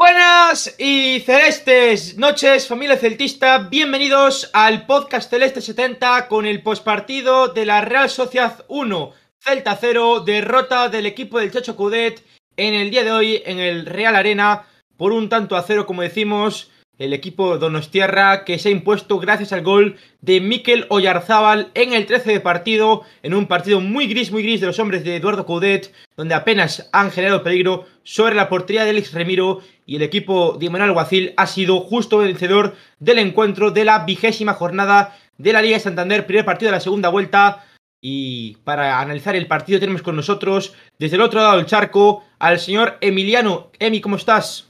Buenas y celestes noches, familia celtista. Bienvenidos al podcast Celeste 70 con el postpartido de la Real Sociedad 1, Celta 0, derrota del equipo del Chacho Cudet en el día de hoy en el Real Arena por un tanto a cero, como decimos, el equipo Donostierra que se ha impuesto gracias al gol de Mikel Oyarzábal en el 13 de partido, en un partido muy gris, muy gris de los hombres de Eduardo Coudet, donde apenas han generado peligro sobre la portería de Alex Remiro y el equipo de Manuel Guacil ha sido justo vencedor del encuentro de la vigésima jornada de la Liga de Santander, primer partido de la segunda vuelta. Y para analizar el partido tenemos con nosotros, desde el otro lado del charco, al señor Emiliano. Emi, ¿cómo estás?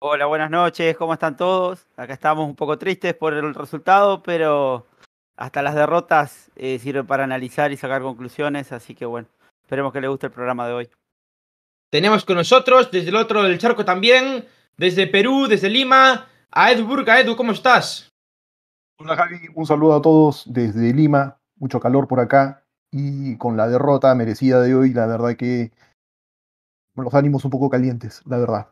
Hola, buenas noches, ¿cómo están todos? Acá estamos un poco tristes por el resultado, pero hasta las derrotas eh, sirven para analizar y sacar conclusiones, así que bueno, esperemos que les guste el programa de hoy. Tenemos con nosotros, desde el otro del charco también, desde Perú, desde Lima, a Edu Burga. Edu, ¿cómo estás? Hola Javi, un saludo a todos desde Lima, mucho calor por acá y con la derrota merecida de hoy, la verdad que los ánimos un poco calientes, la verdad.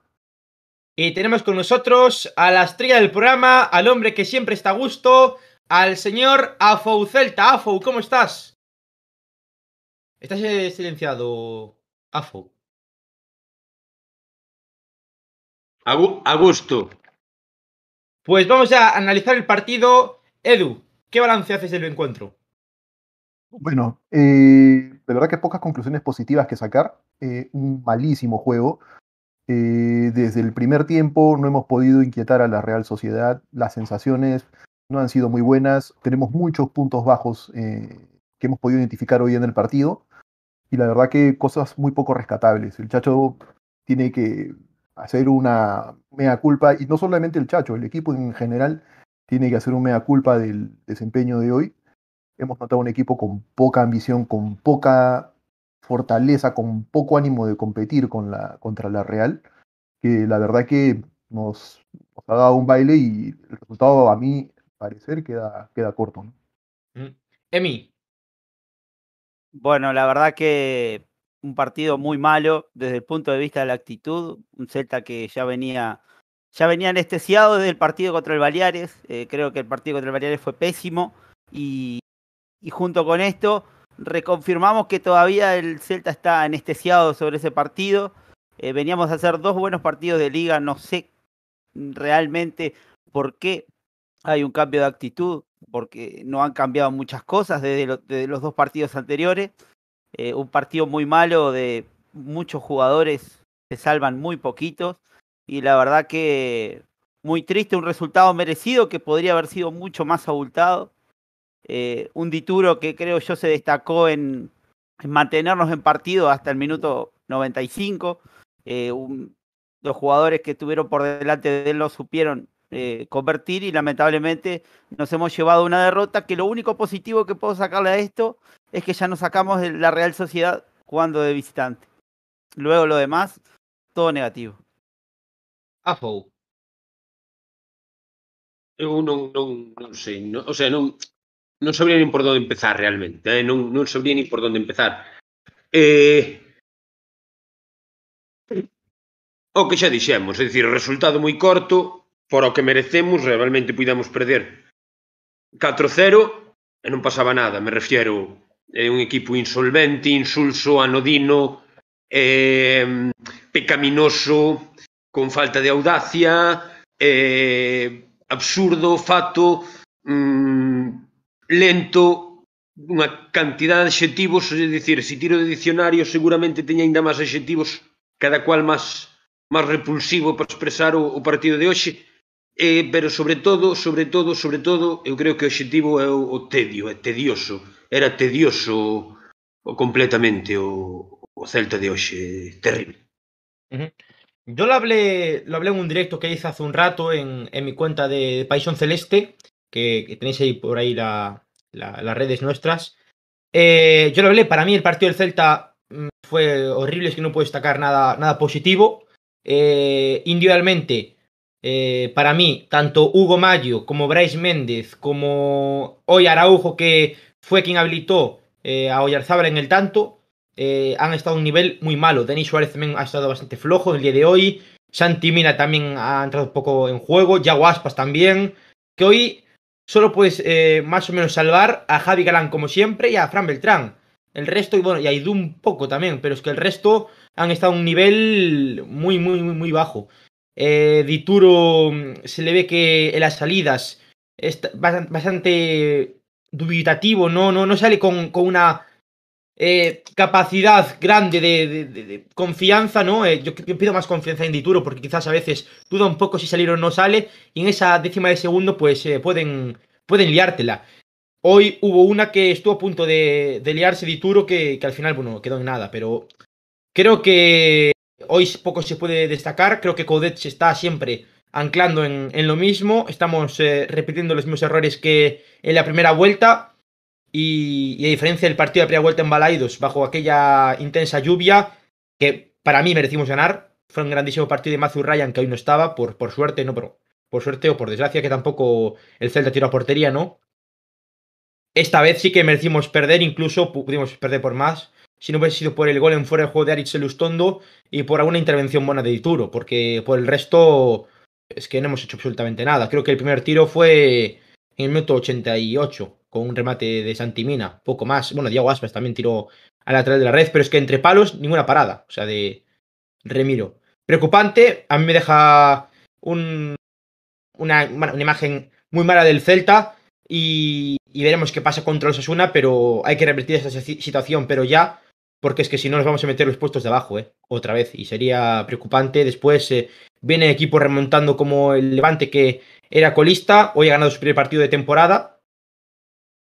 Y tenemos con nosotros a la estrella del programa, al hombre que siempre está a gusto, al señor Afou Celta. Afou, ¿cómo estás? Estás eh, silenciado, Afou. A, gusto. Pues vamos a analizar el partido. Edu, ¿qué balance haces del encuentro? Bueno, eh, de verdad que pocas conclusiones positivas que sacar. Eh, un malísimo juego. Eh, desde el primer tiempo no hemos podido inquietar a la Real Sociedad. Las sensaciones no han sido muy buenas. Tenemos muchos puntos bajos eh, que hemos podido identificar hoy en el partido. Y la verdad que cosas muy poco rescatables. El Chacho tiene que hacer una mea culpa, y no solamente el Chacho, el equipo en general tiene que hacer un mea culpa del desempeño de hoy. Hemos notado un equipo con poca ambición, con poca fortaleza, con poco ánimo de competir con la, contra la Real, que la verdad que nos, ha dado un baile y el resultado a mí parecer queda, queda corto. ¿no? Mm. Emi. Bueno, la verdad que un partido muy malo desde el punto de vista de la actitud, un Celta que ya venía ya venía anestesiado desde el partido contra el Baleares, eh, creo que el partido contra el Baleares fue pésimo y, y junto con esto reconfirmamos que todavía el Celta está anestesiado sobre ese partido. Eh, veníamos a hacer dos buenos partidos de liga, no sé realmente por qué hay un cambio de actitud, porque no han cambiado muchas cosas desde, los dos partidos anteriores. Eh, un partido muy malo de muchos jugadores se salvan muy poquitos y la verdad que muy triste, un resultado merecido que podría haber sido mucho más abultado. Eh, un Dituro que creo yo se destacó en, mantenernos en partido hasta el minuto 95. Eh, los jugadores que estuvieron por delante de él no supieron eh, convertir y lamentablemente nos hemos llevado una derrota que lo único positivo que puedo sacarle a esto es que ya nos sacamos de la Real Sociedad jugando de visitante. Luego lo demás, todo negativo. Afou. Eu non, non, non sei, non, o sea, non, non sabría nin por onde empezar realmente, eh? non, non sabría nin por onde empezar. Eh, o que xa dixemos, é dicir, resultado moi corto, por o que merecemos, realmente puidamos perder 4-0 e non pasaba nada, me refiero, é un equipo insolvente, insulso, anodino, eh, pecaminoso, con falta de audacia, eh, absurdo, fato, mm, lento, unha cantidad de adxetivos, é dicir, se tiro de dicionario seguramente teña ainda máis adxetivos, cada cual máis máis repulsivo para expresar o, o partido de hoxe, eh, pero sobre todo, sobre todo, sobre todo, eu creo que o objetivo é o, o tedio, é tedioso, era tedioso o, completamente o, o Celta de hoxe, terrible. Uh -huh. Yo lo hablé, lo hablé en un directo que hice hace un rato en, en mi cuenta de Paisón Celeste que, tenéis ahí por ahí las redes nuestras. Eh, yo lo hablé, para mí el partido del Celta mm, fue horrible, es que no puedo destacar nada, nada positivo. Eh, individualmente, eh, para mí, tanto Hugo Mayo como Bryce Méndez, como hoy Araujo, que fue quien habilitó a Oyarzábal en el tanto, han estado a un nivel muy malo. Denis Suárez también ha estado bastante flojo el día de hoy. Santi Mina también ha entrado un poco en juego, Yago Aspas también, que hoy solo puedes eh, más o menos salvar a Javi Galán como siempre y a Fran Beltrán. El resto, y bueno, y a Idu un poco también, pero es que el resto han estado a un nivel muy, muy, muy, muy bajo. Eh, Dituro mm, se le ve que en las salidas es bastante dubitativo, no, no, no sale con, con una eh, capacidad grande de, confianza, ¿no? Eh, yo, yo, pido más confianza en Dituro porque quizás a veces duda un poco si salir o no sale y en esa décima de segundo pues eh, pueden, pueden liártela. Hoy hubo una que estuvo a punto de, liarse Dituro que, al final, bueno, quedó en nada, pero creo que hoy poco se puede destacar, creo que Coudet se está siempre anclando en, en lo mismo, estamos eh, repitiendo los mismos errores que en la primera vuelta y, a diferencia del partido de primera vuelta en Balaidos, bajo aquella intensa lluvia, que para mí merecimos ganar, fue un grandísimo partido de Matthew Ryan, que hoy no estaba, por, por suerte, no, pero por suerte o por desgracia, que tampoco el Celta tiró a portería, ¿no? Esta vez sí que merecimos perder, incluso pudimos perder por más, si no hubiese sido por el gol en fuera de juego de Aritz Elustondo y por alguna intervención buena de Dituro, porque por el resto es que no hemos hecho absolutamente nada. Creo que el primer tiro fue en el minuto 88, con un remate de Santimina, poco más. Bueno, Diego Aspas también tiró a la lateral de la red, pero es que entre palos ninguna parada, o sea, de Remiro. Preocupante, a mí me deja un, una, una, imagen muy mala del Celta y, y, veremos qué pasa contra los Asuna, pero hay que revertir esta situación, pero ya, porque es que si no nos vamos a meter los puestos de abajo, ¿eh? otra vez, y sería preocupante. Después eh, viene equipo remontando como el Levante que era colista, hoy ha ganado su primer partido de temporada,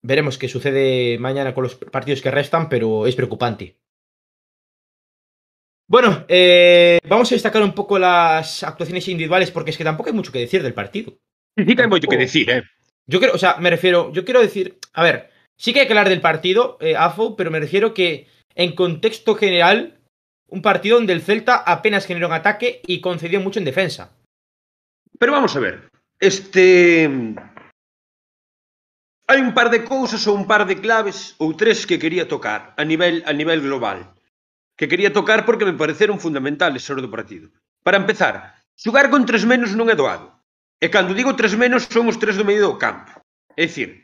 Veremos qué sucede mañana con los partidos que restan, pero es preocupante. Bueno, eh, vamos a destacar un poco las actuaciones individuales porque es que tampoco hay mucho que decir del partido. Sí que hay mucho que decir, ¿eh? Yo creo, o sea, me refiero, yo quiero decir, a ver, sí que hay que hablar del partido, eh, AFO, pero me refiero que en contexto general, un partido donde el Celta apenas generó un ataque y concedió mucho en defensa. Pero vamos a ver, Este hai un par de cousas ou un par de claves ou tres que quería tocar a nivel a nivel global. Que quería tocar porque me pareceron fundamentales sobre do partido. Para empezar, xugar con tres menos non é doado. E cando digo tres menos son os tres do medio do campo. É dicir,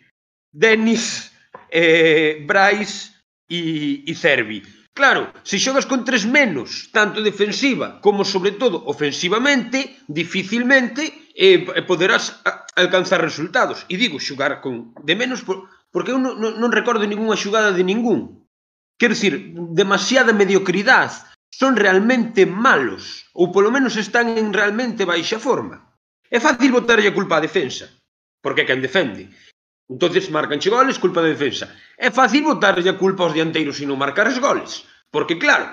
Denis, eh, Brais e, e Cervi. Claro, se xogas con tres menos, tanto defensiva como sobre todo ofensivamente, dificilmente, e, e poderás alcanzar resultados. E digo xugar con de menos por, porque eu non, non, recordo ningunha xugada de ningún. Quero dicir, demasiada mediocridade. Son realmente malos, ou polo menos están en realmente baixa forma. É fácil botarlle a culpa á defensa, porque é quen defende. Entonces marcan che goles, culpa da defensa. É fácil botarlle a culpa aos dianteiros e non marcar os goles, porque claro,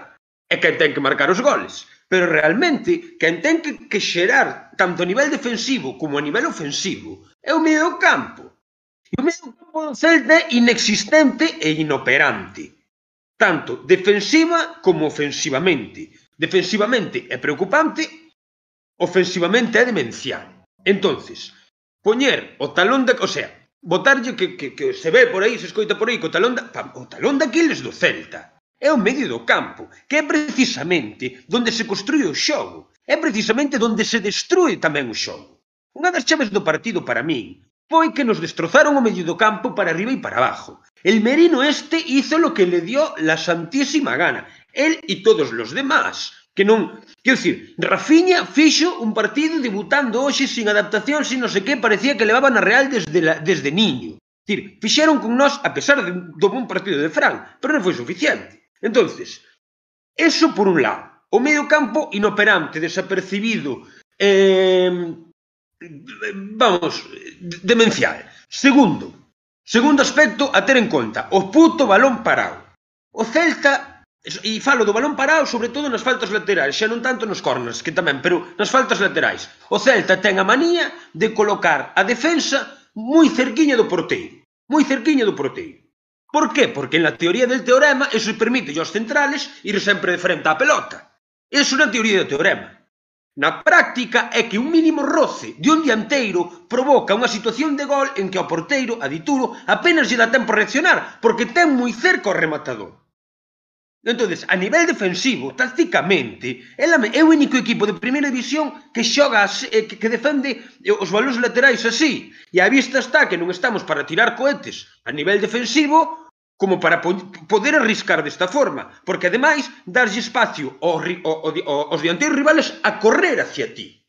é quen ten que marcar os goles pero realmente quen ten que xerar tanto a nivel defensivo como a nivel ofensivo é o medio campo. E o medio campo do Celta é inexistente e inoperante, tanto defensiva como ofensivamente. Defensivamente é preocupante, ofensivamente é demencial. Entonces, poñer o talón da... O sea, botarlle que, que, que se ve por aí, se escoita por aí, co talón da, o talón daquiles do Celta é o medio do campo, que é precisamente donde se construí o xogo, é precisamente donde se destrui tamén o xogo. Unha das chaves do partido para min foi que nos destrozaron o medio do campo para arriba e para abajo. El Merino este hizo lo que le dio la santísima gana, él e todos los demás. Que non, quero dicir, Rafinha fixo un partido debutando hoxe sin adaptación, sin non sei que, parecía que levaban a Real desde, la, desde niño. Dicir, fixeron con nós a pesar de, do bon partido de Fran, pero non foi suficiente. Entonces, eso por un lado. O medio campo inoperante, desapercibido, eh, vamos, demencial. Segundo, segundo aspecto a ter en conta, o puto balón parado. O Celta, e falo do balón parado sobre todo nas faltas laterais, xa non tanto nos corners, que tamén, pero nas faltas laterais. O Celta ten a manía de colocar a defensa moi cerquiña do porteiro, moi cerquiña do porteiro. Por qué? Porque en la teoría del teorema eso permite aos centrales ir sempre de frente á pelota. Eso na teoría do teorema. Na práctica é que un mínimo roce de un dianteiro provoca unha situación de gol en que ao porteiro, a dituro, apenas lle dá tempo a reaccionar, porque ten moi cerca o rematador. Entonces, a nivel defensivo, tácticamente, é, é o único equipo de primeira división que xoga así, eh, que, que defende eh, os balóns laterais así. E a vista está que non estamos para tirar cohetes a nivel defensivo, como para po poder arriscar desta forma, porque ademais darlle espacio ao, ao, ao, aos dianteiros rivales a correr hacia ti.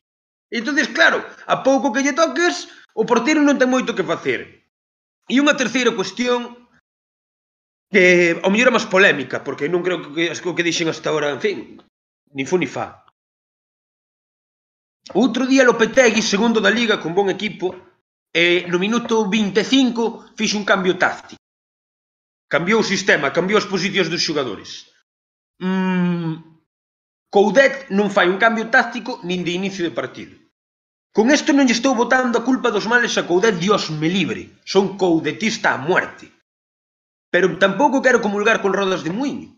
Entonces, claro, a pouco que lle toques, o portero non ten moito que facer. E unha terceira cuestión que ao mellor é máis polémica, porque non creo que o que dixen hasta ahora, en fin, ni fu ni fa. Outro día Lopetegui, segundo da Liga, con bon equipo, eh, no minuto 25 fixo un cambio táctico Cambiou o sistema, cambiou as posicións dos xogadores. Mm, Coudet non fai un cambio táctico nin de inicio de partido. Con isto non lle estou botando a culpa dos males a Coudet, dios me libre. Son coudetista a muerte. Pero tampouco quero comulgar con rodas de muiño.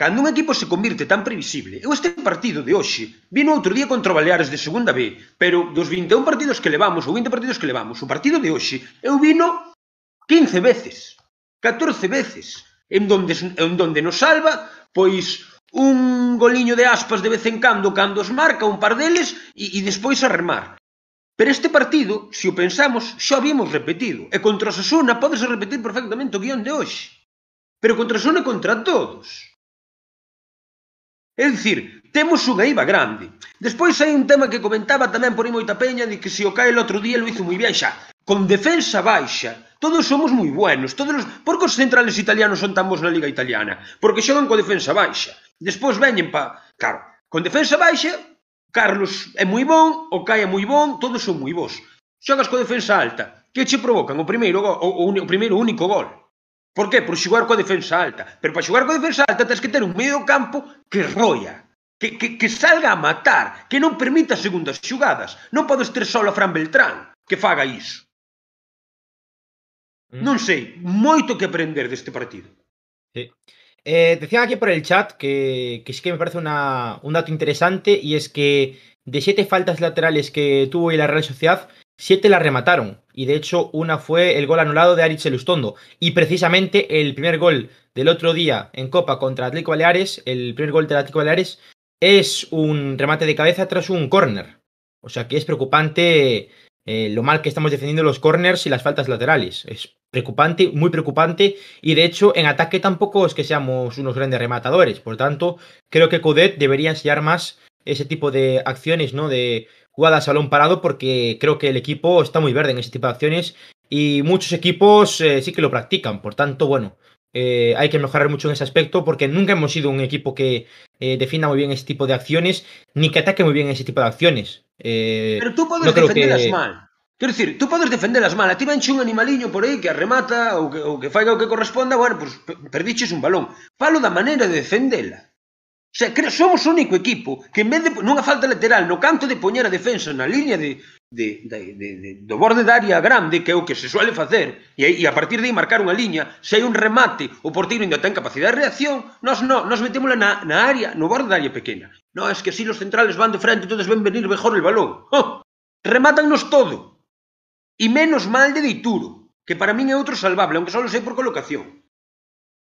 Cando un equipo se convirte tan previsible, eu este partido de hoxe vino outro día contra o Baleares de segunda B, pero dos 21 partidos que levamos, ou 20 partidos que levamos, o partido de hoxe, eu vino 15 veces. 14 veces. En donde, en donde nos salva, pois un goliño de aspas de vez en cando cando os marca un par deles e, e despois a remar. Pero este partido, se o pensamos, xa o vimos repetido. E contra o Sasuna podese repetir perfectamente o guión de hoxe. Pero contra o Sasuna contra todos. É dicir, temos unha IVA grande. Despois hai un tema que comentaba tamén por aí moita peña de que se o cae o outro día lo hizo moi bien xa. Con defensa baixa, Todos somos moi buenos, todos os... Por que os centrales italianos son tan bons na Liga Italiana? Porque xogan coa defensa baixa. Despois veñen pa... Claro, con defensa baixa, Carlos é moi bon, o Kai é moi bon, todos son moi bons. Xogas coa defensa alta, que che provocan o primeiro, o, o, o primeiro único gol. Por que? Por xogar coa defensa alta. Pero para xogar coa defensa alta tens que ter un medio campo que roia, que, que, que salga a matar, que non permita segundas xogadas. Non podes ter só a Fran Beltrán que faga iso. Mm. Non sei, moito que aprender deste partido. Sí. Eh, decían aquí por el chat que, que sí que me parece una, un dato interesante y es que de siete faltas laterales que tuvo hoy la Real Sociedad, siete la remataron. Y de hecho, una fue el gol anulado de Aritz Elustondo. Y precisamente el primer gol del otro día en Copa contra Atlético Baleares, el primer gol del Atlético Baleares, es un remate de cabeza tras un córner. O sea que es preocupante eh, lo mal que estamos defendiendo los corners y las faltas laterales. Es preocupante, muy preocupante. Y de hecho, en ataque tampoco es que seamos unos grandes rematadores. Por tanto, creo que Codet debería enseñar más ese tipo de acciones, ¿no? De jugadas a balón parado, porque creo que el equipo está muy verde en ese tipo de acciones. Y muchos equipos eh, sí que lo practican. Por tanto, bueno, Eh, hay que mejorar mucho en ese aspecto porque nunca hemos sido un equipo que eh, defina muy bien ese tipo de acciones ni que ataque muy bien ese tipo de acciones. Eh, Pero tú podes no defenderlas que... mal. Quero dicir, tú podes defenderlas mal. A ti venche un animaliño por aí que arremata ou que, ou que faiga o que corresponda, bueno, pues, perdiches un balón. Falo da maneira de defendela. O sea, somos o único equipo que en vez de nunha falta lateral no canto de poñer a defensa na línea de, de, de, de, de, do borde da área grande, que é o que se suele facer, e, e a partir de aí marcar unha liña, se hai un remate, o portiro ainda ten capacidade de reacción, nós, no, nós metémola na, na área, no borde da área pequena. No, es que si los centrales van de frente, entonces ven venir mejor el balón. ¡Oh! Remátannos todo. E menos mal de Deituro, que para min é outro salvable, aunque só sei por colocación.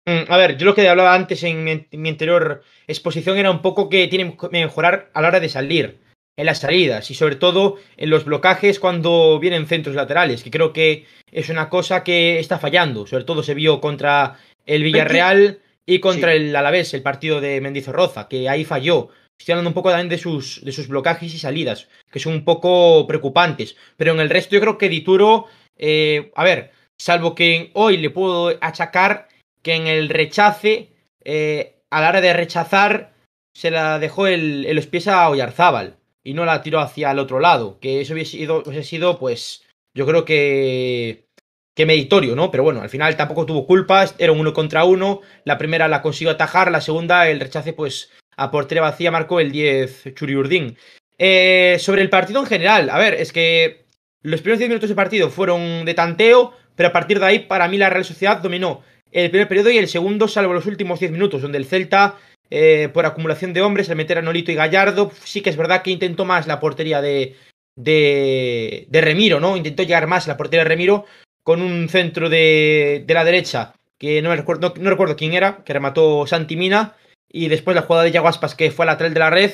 Mm, a ver, yo lo que hablaba antes en mi anterior exposición era un poco que tiene que mejorar a la hora de salir en las salidas y sobre todo en los blocajes cuando vienen centros laterales, que creo que es una cosa que está fallando. Sobre todo se vio contra el Villarreal y contra el Alavés, el partido de Mendizorroza, que ahí falló. Estoy hablando un poco también de sus, de sus blocajes y salidas, que son un poco preocupantes. Pero en el resto yo creo que Dituro, eh, a ver, salvo que hoy le puedo achacar que en el rechace, eh, a la hora de rechazar, se la dejó el, los pies a Oyarzábal y no la tiró hacia el otro lado. Que eso hubiese sido, pues, yo creo que, que meditorio, ¿no? Pero bueno, al final tampoco tuvo culpas, era un uno contra uno. La primera la consiguió atajar, la segunda, el rechace, pues, a portería vacía marcó el 10 Churiurdín. Eh, sobre el partido en general, a ver, es que los primeros 10 minutos de partido fueron de tanteo, pero a partir de ahí, para mí, la Real Sociedad dominó el primer periodo y el segundo, salvo los últimos 10 minutos, donde el Celta, eh, por acumulación de hombres, al meter a Nolito y Gallardo, sí que es verdad que intentó más la portería de, de, de Remiro, ¿no? Intentó llegar más a la portería de Remiro con un centro de, de la derecha que no, me recuerdo, no, recuerdo quién era, que remató Santi Mina, y después la jugada de Yago Aspas que fue a lateral de la red,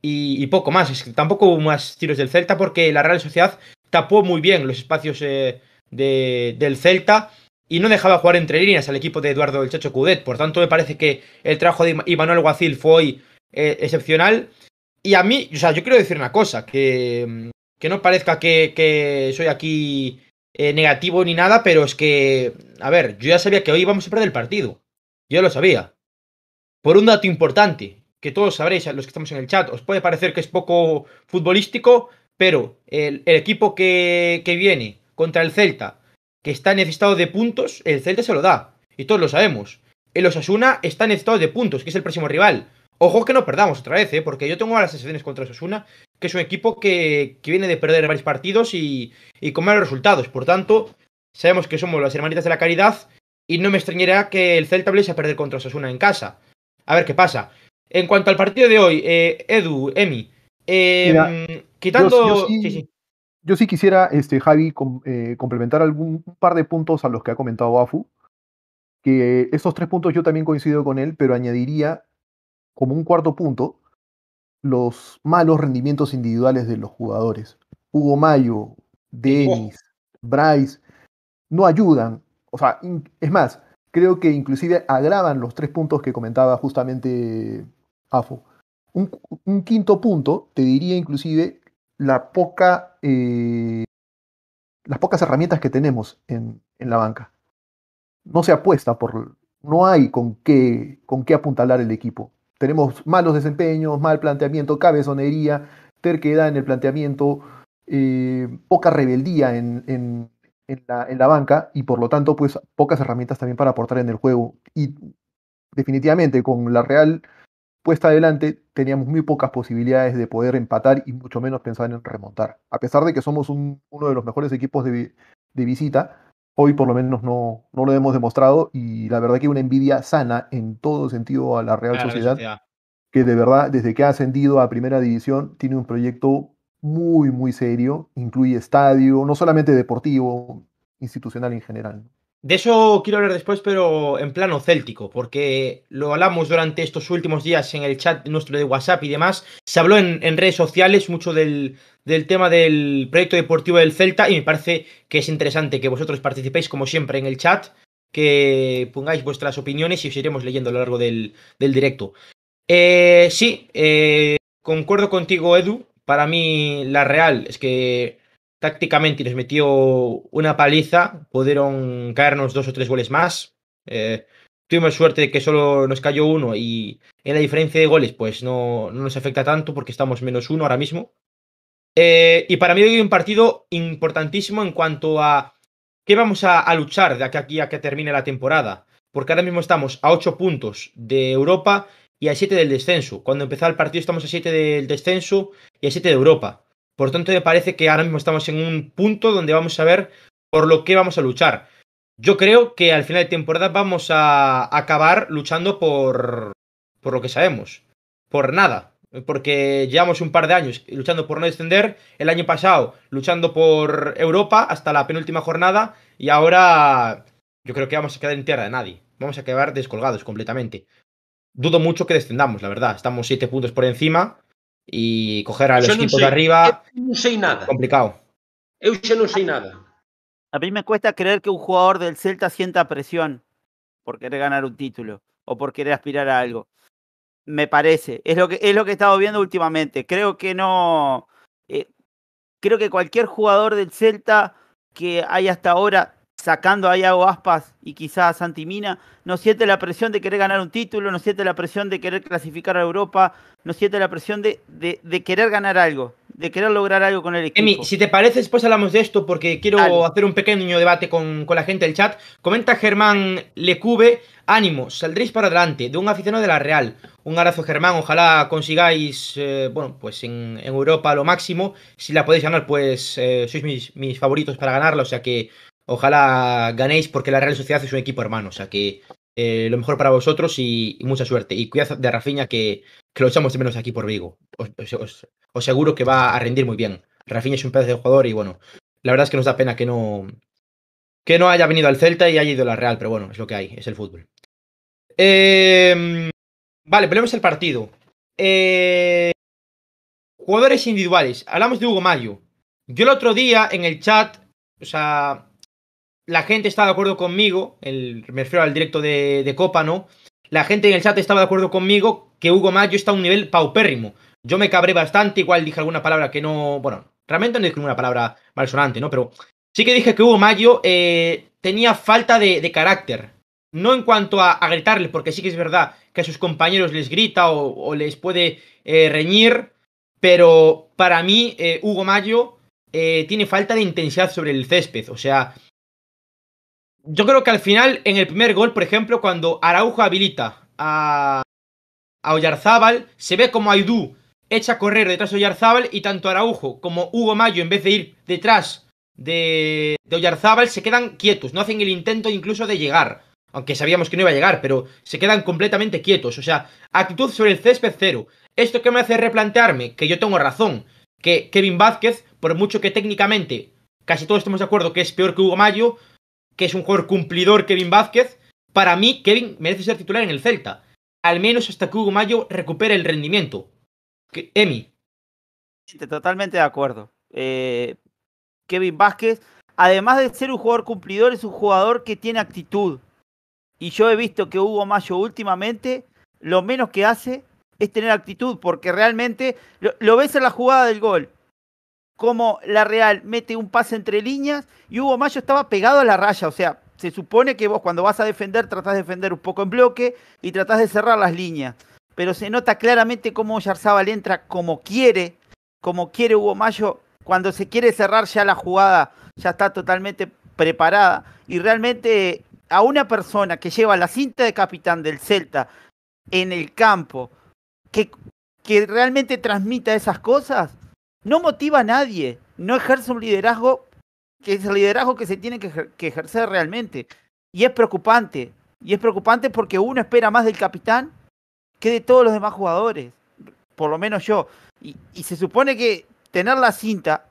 y, poco más. Es que tampoco hubo más tiros del Celta porque la Real Sociedad tapó muy bien los espacios eh, del Celta y no dejaba jugar entre líneas al equipo de Eduardo El Chacho Cudet. Por tanto, me parece que el trabajo de Imanuel Guacil fue hoy eh, excepcional. Y a mí, o sea, yo quiero decir una cosa, que, que no parezca que, soy aquí eh, negativo ni nada, pero es que, a ver, yo ya sabía que hoy íbamos a perder el partido. Yo lo sabía. Por un dato importante, que todos sabréis, los que estamos en el chat, os puede parecer que es poco futbolístico, pero el, equipo que, que viene contra el Celta, que está necesitado de puntos, el Celta se lo da. Y todos lo sabemos. El Osasuna está necesitado de puntos, que es el próximo rival. Ojo que no perdamos otra vez, ¿eh? porque yo tengo malas sensaciones contra Osasuna, que es un equipo que, que viene de perder varios partidos y, y, con malos resultados. Por tanto, sabemos que somos las hermanitas de la caridad y no me extrañaría que el Celta vaya a perder contra Osasuna en casa. A ver qué pasa. En cuanto al partido de hoy, eh, Edu, Emi, eh, quitando. Yo, sí, quisiera, este, Javi, eh, complementar algún un par de puntos a los que ha comentado Afu. Que estos tres puntos yo también coincido con él, pero añadiría como un cuarto punto los malos rendimientos individuales de los jugadores. Hugo Mayo, Denis, Bryce, no ayudan. O sea, es más, creo que inclusive agravan los tres puntos que comentaba justamente AFO. Un, quinto punto, te diría inclusive la poca, eh, las pocas herramientas que tenemos en, en, la banca. No se apuesta por, no hay con qué, con qué apuntalar el equipo. Tenemos malos desempeños, mal planteamiento, cabezonería, terquedad en el planteamiento, eh, poca rebeldía en, en, en, la, en la banca y por lo tanto pues pocas herramientas también para aportar en el juego. Y definitivamente con la Real puesta adelante, teníamos muy pocas posibilidades de poder empatar y mucho menos pensar en remontar. A pesar de que somos uno de los mejores equipos de, visita, hoy por lo menos no, no, lo hemos demostrado y la verdad que una envidia sana en todo sentido a la Real Sociedad, que de verdad desde que ha ascendido a Primera División tiene un proyecto muy, muy serio, incluye estadio, no solamente deportivo, institucional en general. De eso quiero hablar después, pero en plano céltico, porque lo hablamos durante estos últimos días en el chat nuestro de WhatsApp y demás. Se habló en, redes sociales mucho del, tema del proyecto deportivo del Celta y me parece que es interesante que vosotros participéis, como siempre, en el chat, que pongáis vuestras opiniones y os iremos leyendo a lo largo del, directo. Eh, sí, eh, concuerdo contigo, Edu. Para mí, la Real es que tácticamente nos metió una paliza, pudieron caernos dos o tres goles más. Eh, tuvimos suerte de que solo nos cayó uno y en la diferencia de goles pues no, no nos afecta tanto porque estamos menos uno ahora mismo. Eh, y para mí hoy un partido importantísimo en cuanto a qué vamos a, luchar de aquí a que termine la temporada. Porque ahora mismo estamos a ocho puntos de Europa y a siete del descenso. Cuando empezó el partido estamos a siete del descenso y a siete de Europa. Por tanto, me parece que ahora mismo estamos en un punto donde vamos a ver por lo que vamos a luchar. Yo creo que al final de temporada vamos a acabar luchando por, por lo que sabemos. Por nada. Porque llevamos un par de años luchando por no descender. El año pasado luchando por Europa hasta la penúltima jornada. Y ahora yo creo que vamos a quedar en tierra de nadie. Vamos a quedar descolgados completamente. Dudo mucho que descendamos, la verdad. Estamos siete puntos por encima y coger a los equipos de arriba. no sé nada. Complicado. Yo no sé nada. A mí me cuesta creer que un jugador del Celta sienta presión por querer ganar un título o por querer aspirar a algo. Me parece. Es lo que, es lo que he estado viendo últimamente. Creo que no. Eh, creo que cualquier jugador del Celta que hay hasta ahora sacando ahí a Aspas y quizás a Santimina, no siente la presión de querer ganar un título, no siente la presión de querer clasificar a Europa, no siente la presión de, de, querer ganar algo, de querer lograr algo con el equipo. Emi, si te parece, después hablamos de esto porque quiero hacer un pequeño debate con, con, la gente del chat. Comenta Germán Lecube, ánimo, saldréis para adelante, de un aficionado de la Real. Un abrazo Germán, ojalá consigáis, eh, bueno, pues en, Europa lo máximo. Si la podéis ganar, pues eh, sois mis, mis favoritos para ganarla, o sea que Ojalá ganéis porque la Real Sociedad es un equipo hermano. O sea que eh, lo mejor para vosotros y, mucha suerte. Y cuidado de Rafiña que, que lo echamos de menos aquí por Vigo. Os, seguro que va a rendir muy bien. Rafiña es un pedazo de jugador y bueno, la verdad es que nos da pena que no, que no haya venido al Celta y haya ido a la Real, pero bueno, es lo que hay, es el fútbol. Eh, vale, ponemos el partido. Eh, jugadores individuales. Hablamos de Hugo Mayo. Yo el otro día en el chat, o sea, la gente estaba de acuerdo conmigo, el, me refiero al directo de, Copa, ¿no? La gente en el chat estaba de acuerdo conmigo que Hugo Mayo está a un nivel paupérrimo. Yo me cabré bastante, igual dije alguna palabra que no. Bueno, realmente no dije ninguna palabra malsonante, ¿no? Pero sí que dije que Hugo Mayo eh, tenía falta de, carácter. No en cuanto a, a, gritarle, porque sí que es verdad que a sus compañeros les grita o, les puede eh, reñir. Pero para mí, eh, Hugo Mayo tiene falta de intensidad sobre el césped. O sea, yo creo que al final, en el primer gol, por ejemplo, cuando Araujo habilita a, a Oyarzábal, se ve como Aidú echa a correr detrás de Oyarzábal y tanto Araujo como Hugo Mayo, en vez de ir detrás de, de Oyarzábal, se quedan quietos, no hacen el intento incluso de llegar. Aunque sabíamos que no iba a llegar, pero se quedan completamente quietos. O sea, actitud sobre el césped cero. Esto que me hace replantearme, que yo tengo razón, que Kevin Vázquez, por mucho que técnicamente casi todos estemos de acuerdo que es peor que Hugo Mayo, que es un jugador cumplidor Kevin Vázquez, para mí Kevin merece ser titular en el Celta. Al menos hasta que Hugo Mayo recupere el rendimiento. Emi. Totalmente de acuerdo. Eh, Kevin Vázquez, además de ser un jugador cumplidor, es un jugador que tiene actitud. Y yo he visto que Hugo Mayo últimamente lo menos que hace es tener actitud, porque realmente lo ves en la jugada del gol. Como la Real mete un pase entre líneas y Hugo Mayo estaba pegado a la raya. O sea, se supone que vos cuando vas a defender tratás de defender un poco en bloque y tratás de cerrar las líneas. Pero se nota claramente cómo Yarzábal entra como quiere, como quiere Hugo Mayo. Cuando se quiere cerrar ya la jugada ya está totalmente preparada. Y realmente a una persona que lleva la cinta de capitán del Celta en el campo, que, que realmente transmita esas cosas, no motiva a nadie, no ejerce un liderazgo que es el liderazgo que se tiene que, ejercer realmente. Y es preocupante, y es preocupante porque uno espera más del capitán que de todos los demás jugadores, por lo menos yo. Y, y se supone que tener la cinta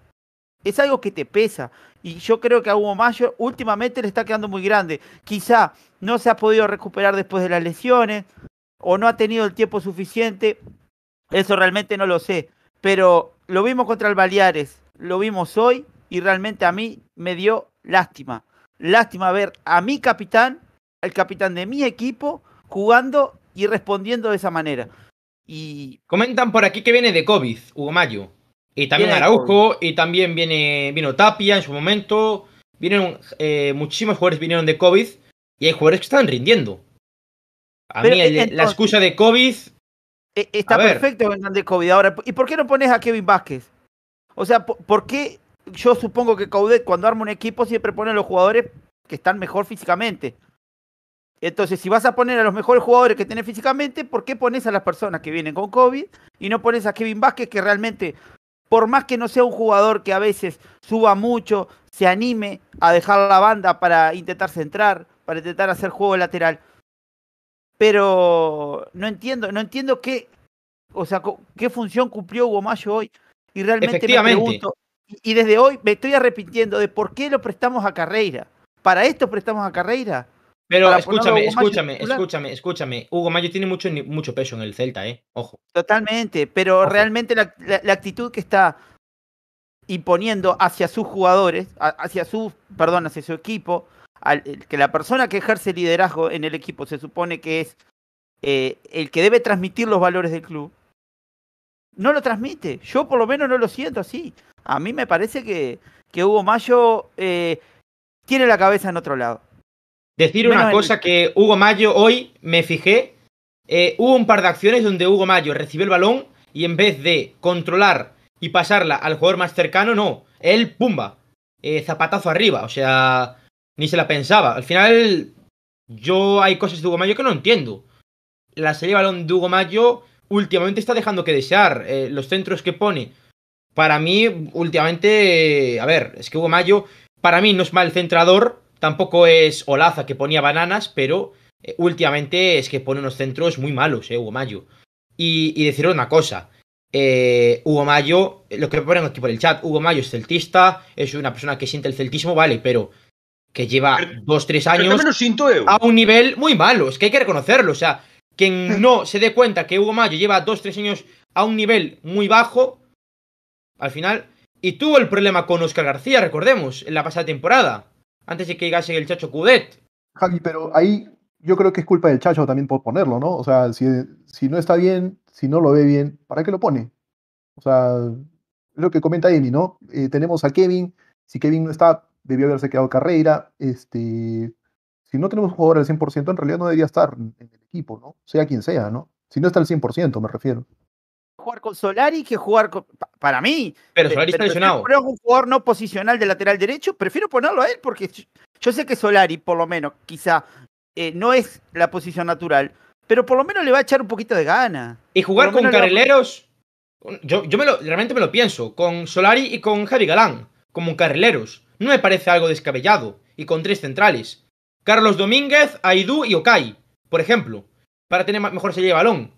es algo que te pesa. Y yo creo que a Hugo Mayo últimamente le está quedando muy grande. Quizá no se ha podido recuperar después de las lesiones o no ha tenido el tiempo suficiente. Eso realmente no lo sé. Pero lo vimos contra el Baleares, lo vimos hoy y realmente a mí me dio lástima. Lástima ver a mi capitán, el capitán de mi equipo, jugando y respondiendo de esa manera. Y comentan por aquí que viene de COVID, Hugo Mayo. Y también Araujo, y también viene, vino Tapia en su momento. Vinieron, eh, muchísimos jugadores vinieron de COVID y hay jugadores que están rindiendo. A Pero, mí el, entonces, la excusa de COVID. Está perfecto de COVID. Ahora, ¿y por qué no pones a Kevin Vázquez? O sea, ¿por, ¿por qué yo supongo que Caudet cuando arma un equipo siempre pone a los jugadores que están mejor físicamente? Entonces, si vas a poner a los mejores jugadores que tenés físicamente, ¿por qué pones a las personas que vienen con COVID y no pones a Kevin Vázquez que realmente, por más que no sea un jugador que a veces suba mucho, se anime a dejar la banda para intentar centrar, para intentar hacer juego lateral? Pero no entiendo, no entiendo qué, o sea, qué función cumplió Hugo Mayo hoy. Y realmente me pregunto, y desde hoy me estoy arrepintiendo de por qué lo prestamos a Carreira. ¿Para esto prestamos a Carreira? Pero escúchame, escúchame, escúchame, escúchame. Hugo Mayo tiene mucho, mucho peso en el Celta, ¿eh? Ojo. Totalmente, pero Ojo. realmente la, la, la, actitud que está imponiendo hacia sus jugadores, hacia su, perdón, hacia su equipo, al, que la persona que ejerce liderazgo en el equipo se supone que es eh, el que debe transmitir los valores del club, no lo transmite. Yo por lo menos no lo siento así. A mí me parece que, que Hugo Mayo eh, tiene la cabeza en otro lado. Decir una cosa el... que Hugo Mayo hoy me fijé, eh, hubo un par de acciones donde Hugo Mayo recibió el balón y en vez de controlar y pasarla al jugador más cercano, no, él, pumba, zapatazo arriba, o sea, ni se la pensaba. Al final, yo hay cosas de Hugo Mayo que no entiendo. La serie de balón de Hugo Mayo últimamente está dejando que desear. Eh, los centros que pone, para mí, últimamente, a ver, es que Hugo Mayo, para mí no es mal centrador, tampoco es Olaza que ponía bananas, pero eh, últimamente es que pone unos centros muy malos, eh, Hugo Mayo. Y, y decir una cosa, eh, Hugo Mayo, lo que ponen aquí por el chat, Hugo Mayo es celtista, es una persona que siente el celtismo, vale, pero que lleva Pero- dos, tres años a un nivel muy malo. Es que hay que reconocerlo. O sea, quien no se dé cuenta que Hugo Mayo lleva dos, tres años a un nivel muy bajo, al final. Y tuvo el problema con Oscar García, recordemos, en la pasada temporada. Antes de que llegase el Chacho Cudet. Javi, pero ahí yo creo que es culpa del Chacho también por ponerlo, ¿no? O sea, si, si no está bien, si no lo ve bien, ¿para qué lo pone? O sea, es lo que comenta Emi, ¿no? Eh, tenemos a Kevin, si Kevin no está, debió haberse quedado carrera. Este, si no tenemos un jugador al 100%, en realidad no debería estar en el equipo, ¿no? Sea quien sea, ¿no? Si no está al 100%, me refiero. Jugar con Solari que jugar con. pa- Para mí. Pero eh, Solari está lesionado. poner a un jugador no posicional de lateral derecho, prefiero ponerlo a él porque yo- sé que Solari, por lo menos, quizá eh, no es la posición natural, pero por lo menos le va a echar un poquito de gana. Y jugar con carrileros. Yo, yo me lo, realmente me lo pienso. Con Solari y con Javi Galán. Como carrileros. No me parece algo descabellado. Y con tres centrales. Carlos Domínguez, Aidú y Okai. Por ejemplo. Para tener mejor salida de balón.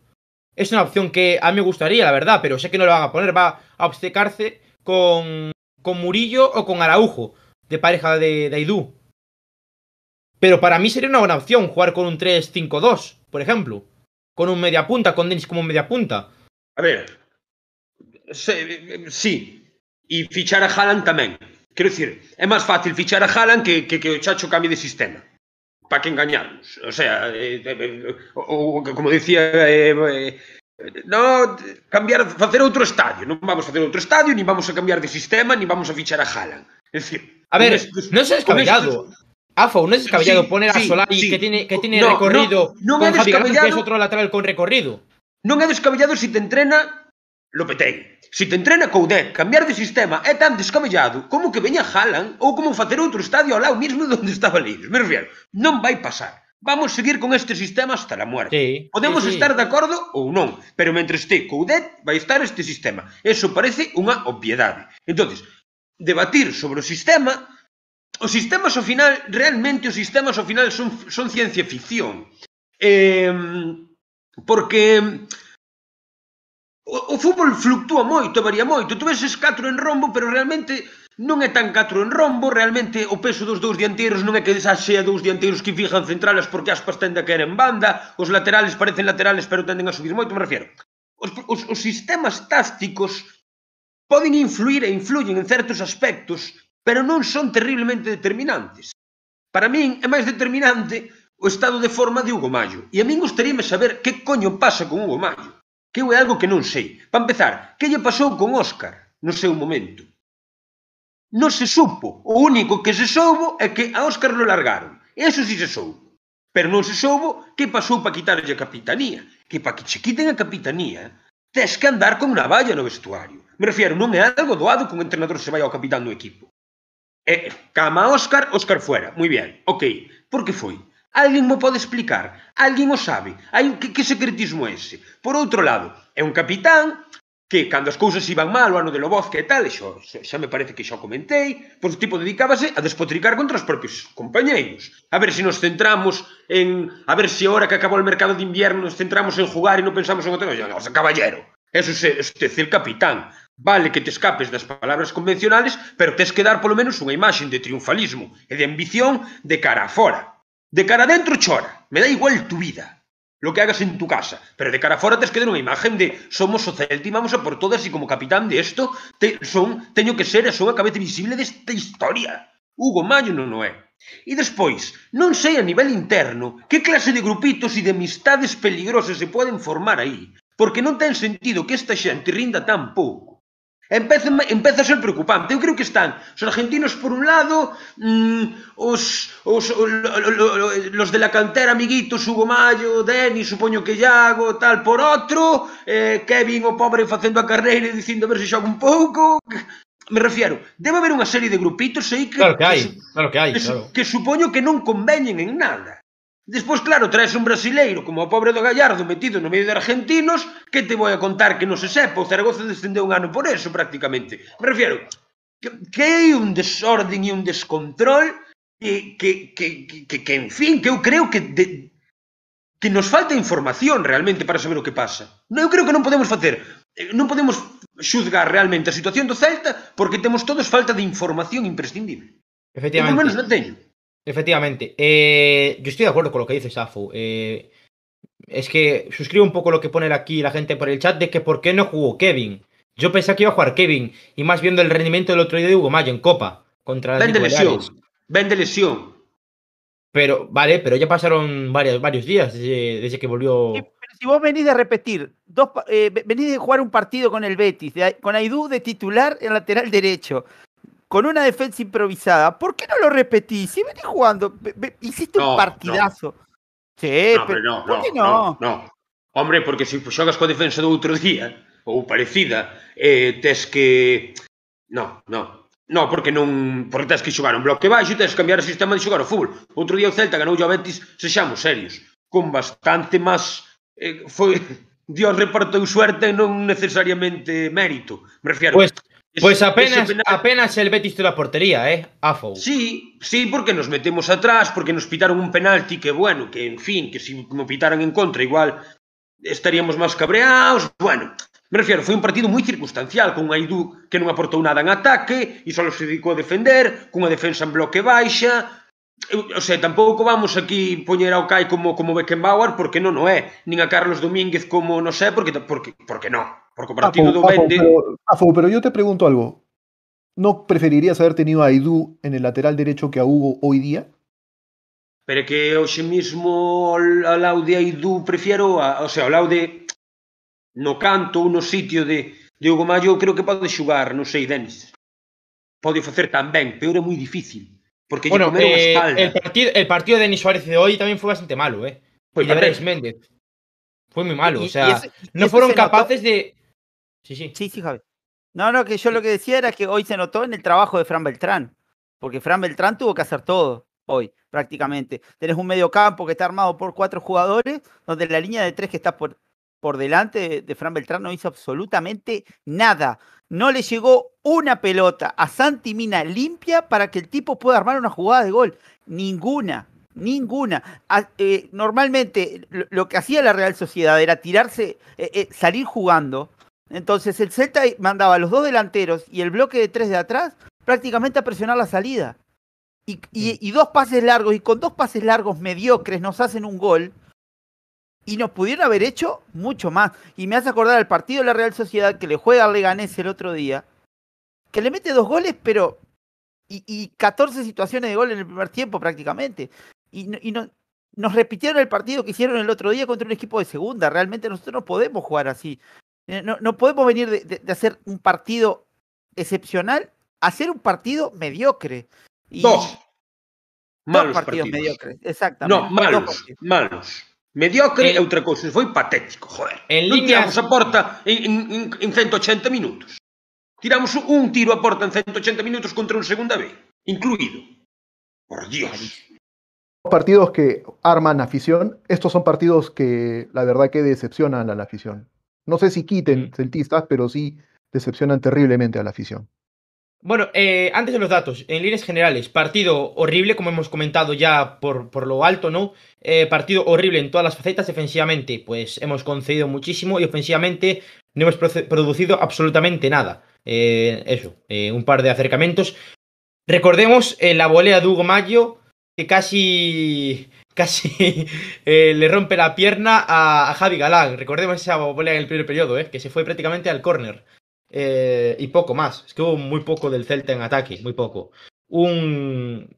Es una opción que a mí me gustaría, la verdad. Pero sé que no lo van a poner. Va a obcecarse con, con Murillo o con Araujo. De pareja de, de Aidú. Pero para mí sería una buena opción jugar con un 3-5-2, por ejemplo. Con un mediapunta, con Denis como mediapunta. A ver, sí, e fichar a Haaland tamén. Quero dicir, é máis fácil fichar a Haaland que, que, que o Chacho cambie de sistema para que engañarnos. O sea, eh, eh, eh o, o, como dicía eh, eh, no cambiar, facer outro estadio, non vamos a facer outro estadio, ni vamos a cambiar de sistema, ni vamos a fichar a Haaland. É dicir, a ver, non se descabellado. Afo, non é descabellado sí, poner a Solari sí, que tiene que tiene no, recorrido. No, non é descabellado, Gato, que é outro lateral con recorrido. Non é descabellado se si te entrena Lopetegui: "Se te entrena Coudé, cambiar de sistema é tan descabellado como que veña Haaland ou como facer outro estadio ao lado mismo onde estaba Leeds. Me refiero, non vai pasar. Vamos seguir con este sistema hasta la muerte. Sí, Podemos sí, sí. estar de acordo ou non, pero mentre este Coudet vai estar este sistema. Eso parece unha obviedade. Entonces, debatir sobre o sistema os sistemas ao final, realmente os sistemas ao final son, son ciencia ficción. Eh, porque O, o fútbol fluctúa moito, varía moito. Tu ves catro en rombo, pero realmente non é tan catro en rombo, realmente o peso dos dous dianteiros non é que desaxea dous dianteiros que fijan centrales porque aspas tende a caer en banda, os laterales parecen laterales pero tenden a subir moito, me refiero. Os, os, os sistemas tácticos poden influir e influyen en certos aspectos, pero non son terriblemente determinantes. Para min é máis determinante o estado de forma de Hugo Mayo. E a min gostaríame saber que coño pasa con Hugo Mayo que eu é algo que non sei. Para empezar, que lle pasou con Óscar no seu momento? Non se supo. O único que se soubo é que a Óscar lo largaron. Eso sí se soubo. Pero non se soubo que pasou para quitarlle a capitanía. Que para que che quiten a capitanía, tes que andar con unha valla no vestuario. Me refiero, non é algo doado que un entrenador se vai ao capitán do equipo. E, cama Óscar, Óscar fuera. Moi bien, ok. Por que foi? Alguén mo pode explicar? Alguén o sabe? Hai que, que secretismo é ese? Por outro lado, é un capitán que cando as cousas iban mal o ano de Lobozca e tal, e xo, xa me parece que xa o comentei, pois o tipo dedicábase a despotricar contra os propios compañeiros. A ver se nos centramos en... A ver se ahora que acabou o mercado de invierno nos centramos en jugar e non pensamos en outra no, O sea, caballero, eso é, usted, el capitán. Vale que te escapes das palabras convencionales, pero tes que dar polo menos unha imaxe de triunfalismo e de ambición de cara a fora. De cara dentro chora, me da igual tu vida, lo que hagas en tu casa, pero de cara fora tes que dar unha imagen de somos o Celta e vamos a por todas e como capitán de isto, te, son, teño que ser a súa cabeza visible desta historia. Hugo Mayo non o é. E despois, non sei a nivel interno que clase de grupitos e de amistades peligrosas se poden formar aí, porque non ten sentido que esta xente rinda tan pouco. Empeza, empeza a ser preocupante. Eu creo que están os argentinos por un lado, mmm, os, os, o, los de la cantera, amiguitos, Hugo Mayo, Denis, supoño que Iago, tal, por outro, eh, Kevin, o pobre, facendo a carreira e dicindo a ver se xoga un pouco. Me refiero, debe haber unha serie de grupitos aí que... Claro que hai, claro que hai, claro. Que supoño que non conveñen en nada. Despois, claro, traes un brasileiro como o pobre do Gallardo metido no medio de argentinos que te vou a contar que non se sepa, o Zaragoza descendeu un ano por eso prácticamente. Me refiero, que, que hai un desorden e un descontrol que, que, que, que, que, que en fin, que eu creo que de, que nos falta información realmente para saber o que pasa. Non, eu creo que non podemos facer, eh, non podemos xuzgar realmente a situación do Celta porque temos todos falta de información imprescindible. Efectivamente. por menos non teño. Efectivamente. Eh, yo estoy de acuerdo con lo que dice Safo. Eh, es que suscribo un poco lo que pone aquí la gente por el chat de que por qué no jugó Kevin. Yo pensé que iba a jugar Kevin y más viendo el rendimiento del otro día de Hugo Mayo en Copa contra Ven de lesión. Ven de lesión. Pero, vale, pero ya pasaron varios, varios días desde, desde que volvió. Sí, pero si vos venís de repetir, dos, eh, venís de jugar un partido con el Betis, de, con Aidú de titular en lateral derecho, con una defensa improvisada, ¿por qué no lo repetís? Si venís jugando, hiciste No, un partidazo. Sí, No, pero pero no, ¿por no, qué no, no? no. Hombre, porque se xogas coa defensa do outro día, ou parecida, eh, tes que... No, no. No, porque non porque tes que xogar un bloque baixo e tes que cambiar o sistema de xogar o fútbol. Outro día o Celta ganou o Betis, sexamos serios, con bastante máis eh, foi Dios repartou suerte e non necesariamente mérito. Me refiero. Pues, Pues apenas, apenas el Betis tira a portería, eh, Afou. Sí, sí, porque nos metemos atrás, porque nos pitaron un penalti que, bueno, que, en fin, que si me pitaran en contra igual estaríamos máis cabreados, bueno... Me refiero, foi un partido moi circunstancial, con un Aidú que non aportou nada en ataque e só se dedicou a defender, cunha defensa en bloque baixa, O sea, tampouco vamos aquí poñer ao Kai como como Beckenbauer porque non o é, nin a Carlos Domínguez como non sei porque porque porque non. Porque o partido do Afo, Afo, Vende pero, Afo, pero yo te pregunto algo. ¿No preferirías haber tenido a Aidú en el lateral derecho que a Hugo hoy día? Pero que hoxe mismo ao lado de Aidú prefiero, a, o sea, ao lado de no canto ou no sitio de, de Hugo Mayo creo que pode xugar, non sei, Denis. Pode facer tan ben, peor é moi difícil. Porque Bueno, eh, el, partido, el partido de Denis Suárez de hoy también fue bastante malo, ¿eh? Pois y de Méndez. Fue muy malo, Y- o sea, y no fueron se notó- capaces de... Sí, sí. Sí, sí, Javi. No, no, que yo lo que decía era que hoy se notó en el trabajo de Fran Beltrán. Porque Fran Beltrán tuvo que hacer todo hoy, prácticamente. Tenés un medio campo que está armado por cuatro jugadores, donde la línea de tres que está por, por delante de, Fran Beltrán no hizo absolutamente nada. No le llegó una pelota a Santi Mina limpia para que el tipo pueda armar una jugada de gol. Ninguna. Ninguna. A- eh, normalmente lo, lo que hacía la Real Sociedad era tirarse, eh, eh, salir jugando. Entonces el Celta mandaba a los dos delanteros y el bloque de tres de atrás prácticamente a presionar la salida. Y, y- y dos pases largos, y con dos pases largos mediocres nos hacen un gol. Y nos pudieron haber hecho mucho más. Y me hace acordar el partido de la Real Sociedad que le juega al Leganés el otro día. Que le mete dos goles, pero. Y, y 14 situaciones de gol en el primer tiempo prácticamente. Y, no- y no- nos repitieron el partido que hicieron el otro día contra un equipo de segunda. Realmente nosotros no podemos jugar así. Eh, No, no podemos venir de, de- de hacer un partido excepcional a hacer un partido mediocre. Y Dos. dos Malos partidos, partidos. mediocres, exactamente. No, Dos malos, malos. Mediocre é outra cousa, foi patético, joder. En non líneas- tiramos a porta en, en, en, en 180 minutos. Tiramos un tiro a porta en 180 minutos contra un segunda B, incluído. Por Dios. Partidos que arman afición, estos son partidos que la verdad que decepcionan a la afición. No sé si quiten celtistas, pero sí decepcionan terriblemente a la afición. Bueno, eh, antes de los datos, en líneas generales, partido horrible, como hemos comentado ya por, por lo alto, ¿no? Eh, partido horrible en todas las facetas. Defensivamente, pues hemos concedido muchísimo y ofensivamente no hemos producido absolutamente nada. Eh, eso, un par de acercamientos. Recordemos la volea de Hugo Mayo, que casi, casi eh, le rompe la pierna a, a Javi Galán. Recordemos esa volea en el primer periodo, eh, que se fue prácticamente al córner. Eh, y poco más. Es que hubo muy poco del Celta en ataque, muy poco. Un.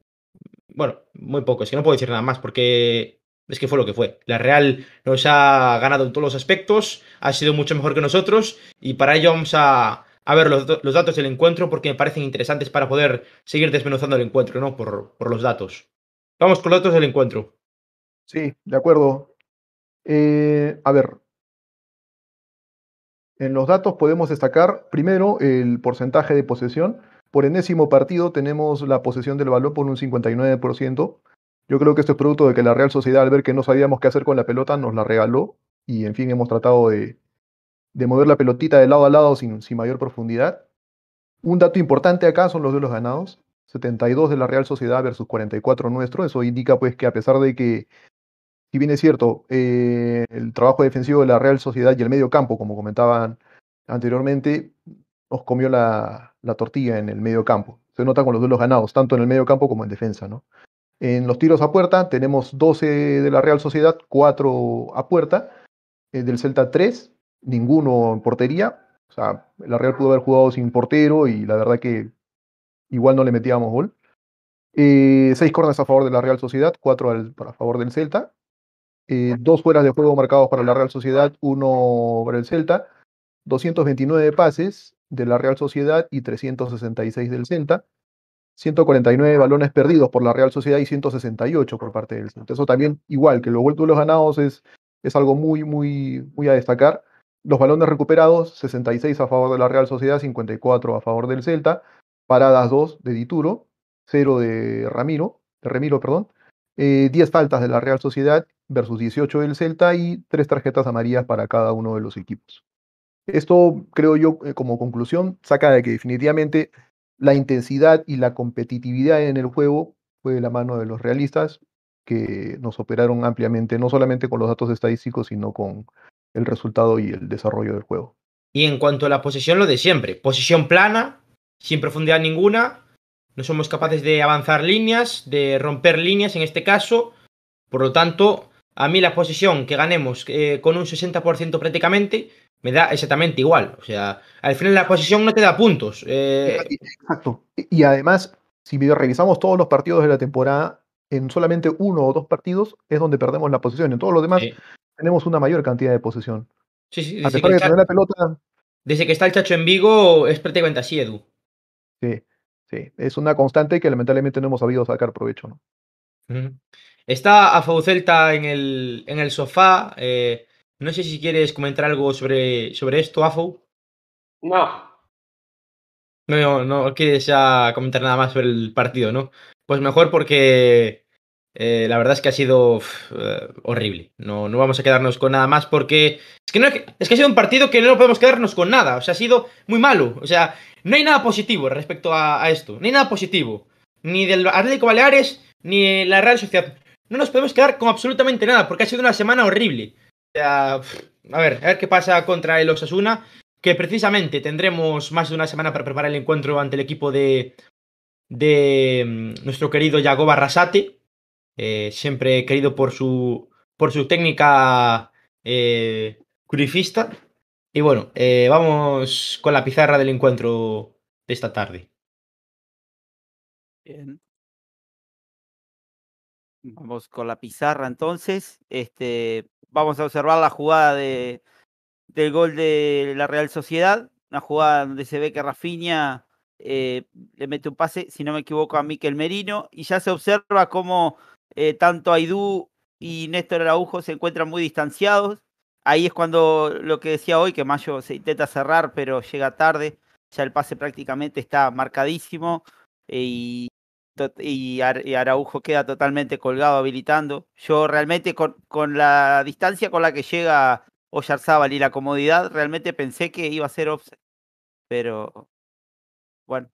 Bueno, muy poco. Es que no puedo decir nada más porque es que fue lo que fue. La Real nos ha ganado en todos los aspectos, ha sido mucho mejor que nosotros y para ello vamos a, ver los, los datos del encuentro porque me parecen interesantes para poder seguir desmenuzando el encuentro, ¿no? Por, por los datos. Vamos con los datos del encuentro. Sí, de acuerdo. Eh, a ver, en los datos podemos destacar primero el porcentaje de posesión. Por enésimo partido tenemos la posesión del balón por un 59%. Yo creo que esto es producto de que la Real Sociedad, al ver que no sabíamos qué hacer con la pelota, nos la regaló. Y en fin, hemos tratado de, de mover la pelotita de lado a lado sin, sin mayor profundidad. Un dato importante acá son los duelos ganados. 72 de la Real Sociedad versus 44 nuestro. Eso indica pues que a pesar de que si bien es cierto, eh, el trabajo defensivo de la Real Sociedad y el medio campo, como comentaban anteriormente, nos comió la, la tortilla en el medio campo. Se nota con los duelos ganados, tanto en el medio campo como en defensa, ¿no? En los tiros a puerta tenemos 12 de la Real Sociedad, 4 a puerta. Eh, del Celta 3, ninguno en portería. O sea, la Real pudo haber jugado sin portero y la verdad que igual no le metíamos gol. Eh, seis corners a favor de la Real Sociedad, cuatro al, a favor del Celta. Eh, dos fueras de juego marcados para la Real Sociedad, uno para el Celta. 229 pases de la Real Sociedad y 366 del Celta. 149 balones perdidos por la Real Sociedad y 168 por parte del Celta. Eso también, igual que los vueltos los ganados, es, es algo muy, muy, muy a destacar. Los balones recuperados, 66 a favor de la Real Sociedad, 54 a favor del Celta. Paradas 2 de Dituro, 0 de Ramiro, de Remiro, perdón. 10 eh, faltas de la Real Sociedad versus 18 del Celta y 3 tarjetas amarillas para cada uno de los equipos. Esto, creo yo, eh, como conclusión, saca de que definitivamente la intensidad y la competitividad en el juego fue de la mano de los realistas, que nos operaron ampliamente, no solamente con los datos estadísticos, sino con el resultado y el desarrollo del juego. Y en cuanto a la posición, lo de siempre. Posición plana, sin profundidad ninguna. No somos capaces de avanzar líneas, de romper líneas en este caso. Por lo tanto, a mí la posición que ganemos eh, con un 60% prácticamente me da exactamente igual. O sea, al final la posición no te da puntos. Eh. Exacto. Y además, si revisamos todos los partidos de la temporada, en solamente uno o dos partidos es donde perdemos la posición. En todos los demás tenemos una mayor cantidad de posesión. Sí, sí, desde, que, la pelota... desde que está el Chacho en Vigo es prácticamente así, Edu. Sí, sí. Es una constante que lamentablemente no hemos sabido sacar provecho, ¿no? Está Afau Celta en el, en el sofá. Eh, no sé si quieres comentar algo sobre, sobre esto, Afou. No. No, no quieres ya comentar nada más sobre el partido, ¿no? Pues mejor porque eh, la verdad es que ha sido eh, horrible. No, no vamos a quedarnos con nada más porque es que, no, es que ha sido un partido que no podemos quedarnos con nada. O sea, ha sido muy malo. O sea, no hay nada positivo respecto a, esto. No hay nada positivo. Ni del Atlético Baleares ni la Real Sociedad. No nos podemos quedar con absolutamente nada porque ha sido una semana horrible. O sea, a ver, a ver qué pasa contra el Osasuna. Que precisamente tendremos más de una semana para preparar el encuentro ante el equipo de, de mm, nuestro querido Yago Barrasate, eh, siempre querido por su, por su técnica eh, curifista. Y bueno, eh, vamos con la pizarra del encuentro de esta tarde. Bien. Vamos con la pizarra entonces. Este, vamos a observar la jugada de, del gol de la Real Sociedad. Una jugada donde se ve que Rafinha eh, le mete un pase, si no me equivoco, a Miquel Merino, y ya se observa cómo eh, tanto Aidú y Néstor Araujo se encuentran muy distanciados. Ahí es cuando lo que decía hoy, que Mayo se intenta cerrar, pero llega tarde. Ya el pase prácticamente está marcadísimo y, y, Araujo queda totalmente colgado habilitando. Yo realmente con, con la distancia con la que llega Oyarzábal y la comodidad, realmente pensé que iba a ser offset. Pero bueno,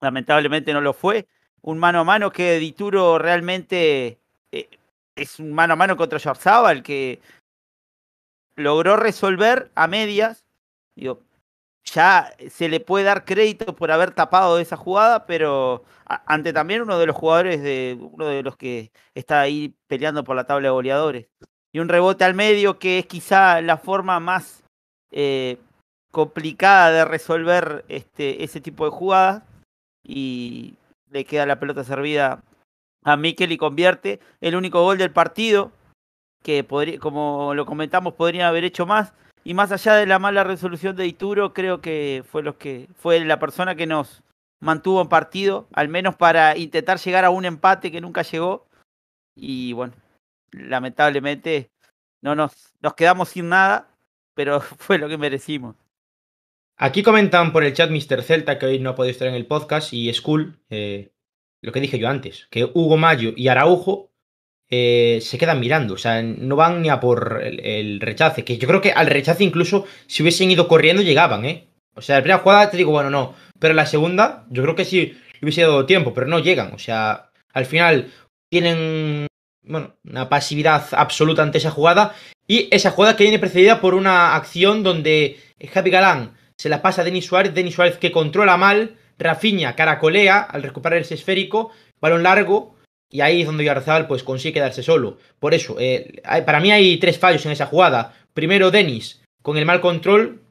lamentablemente no lo fue. Un mano a mano que Dituro realmente eh, es un mano a mano contra el que logró resolver a medias. Digo, ya se le puede dar crédito por haber tapado esa jugada, pero ante también uno de los jugadores de uno de los que está ahí peleando por la tabla de goleadores. Y un rebote al medio que es quizá la forma más eh, complicada de resolver este, ese tipo de jugadas y le queda la pelota servida a Mikel y convierte el único gol del partido que podría, como lo comentamos podría haber hecho más y más allá de la mala resolución de Ituro creo que fue los que fue la persona que nos mantuvo en partido al menos para intentar llegar a un empate que nunca llegó y bueno lamentablemente no nos nos quedamos sin nada pero fue lo que merecimos Aquí comentan por el chat Mr. Celta, que hoy no ha podido estar en el podcast, y Skull, eh, lo que dije yo antes, que Hugo Mayo y Araujo eh, se quedan mirando, o sea, no van ni a por el, rechace, que yo creo que al rechace incluso si hubiesen ido corriendo llegaban, ¿eh? O sea, la primera jugada te digo, bueno, no, pero la segunda yo creo que sí hubiese dado tiempo, pero no llegan, o sea, al final tienen, bueno, una pasividad absoluta ante esa jugada, y esa jugada que viene precedida por una acción donde Javi Galán se la pasa a Denis Suárez, Denis Suárez que controla mal, Rafinha caracolea al recuperar ese esférico, balón largo, y ahí es donde Oyarzabal pues consigue quedarse solo. Por eso, eh, para mí hay tres fallos en esa jugada. Primero, Denis, con el mal control,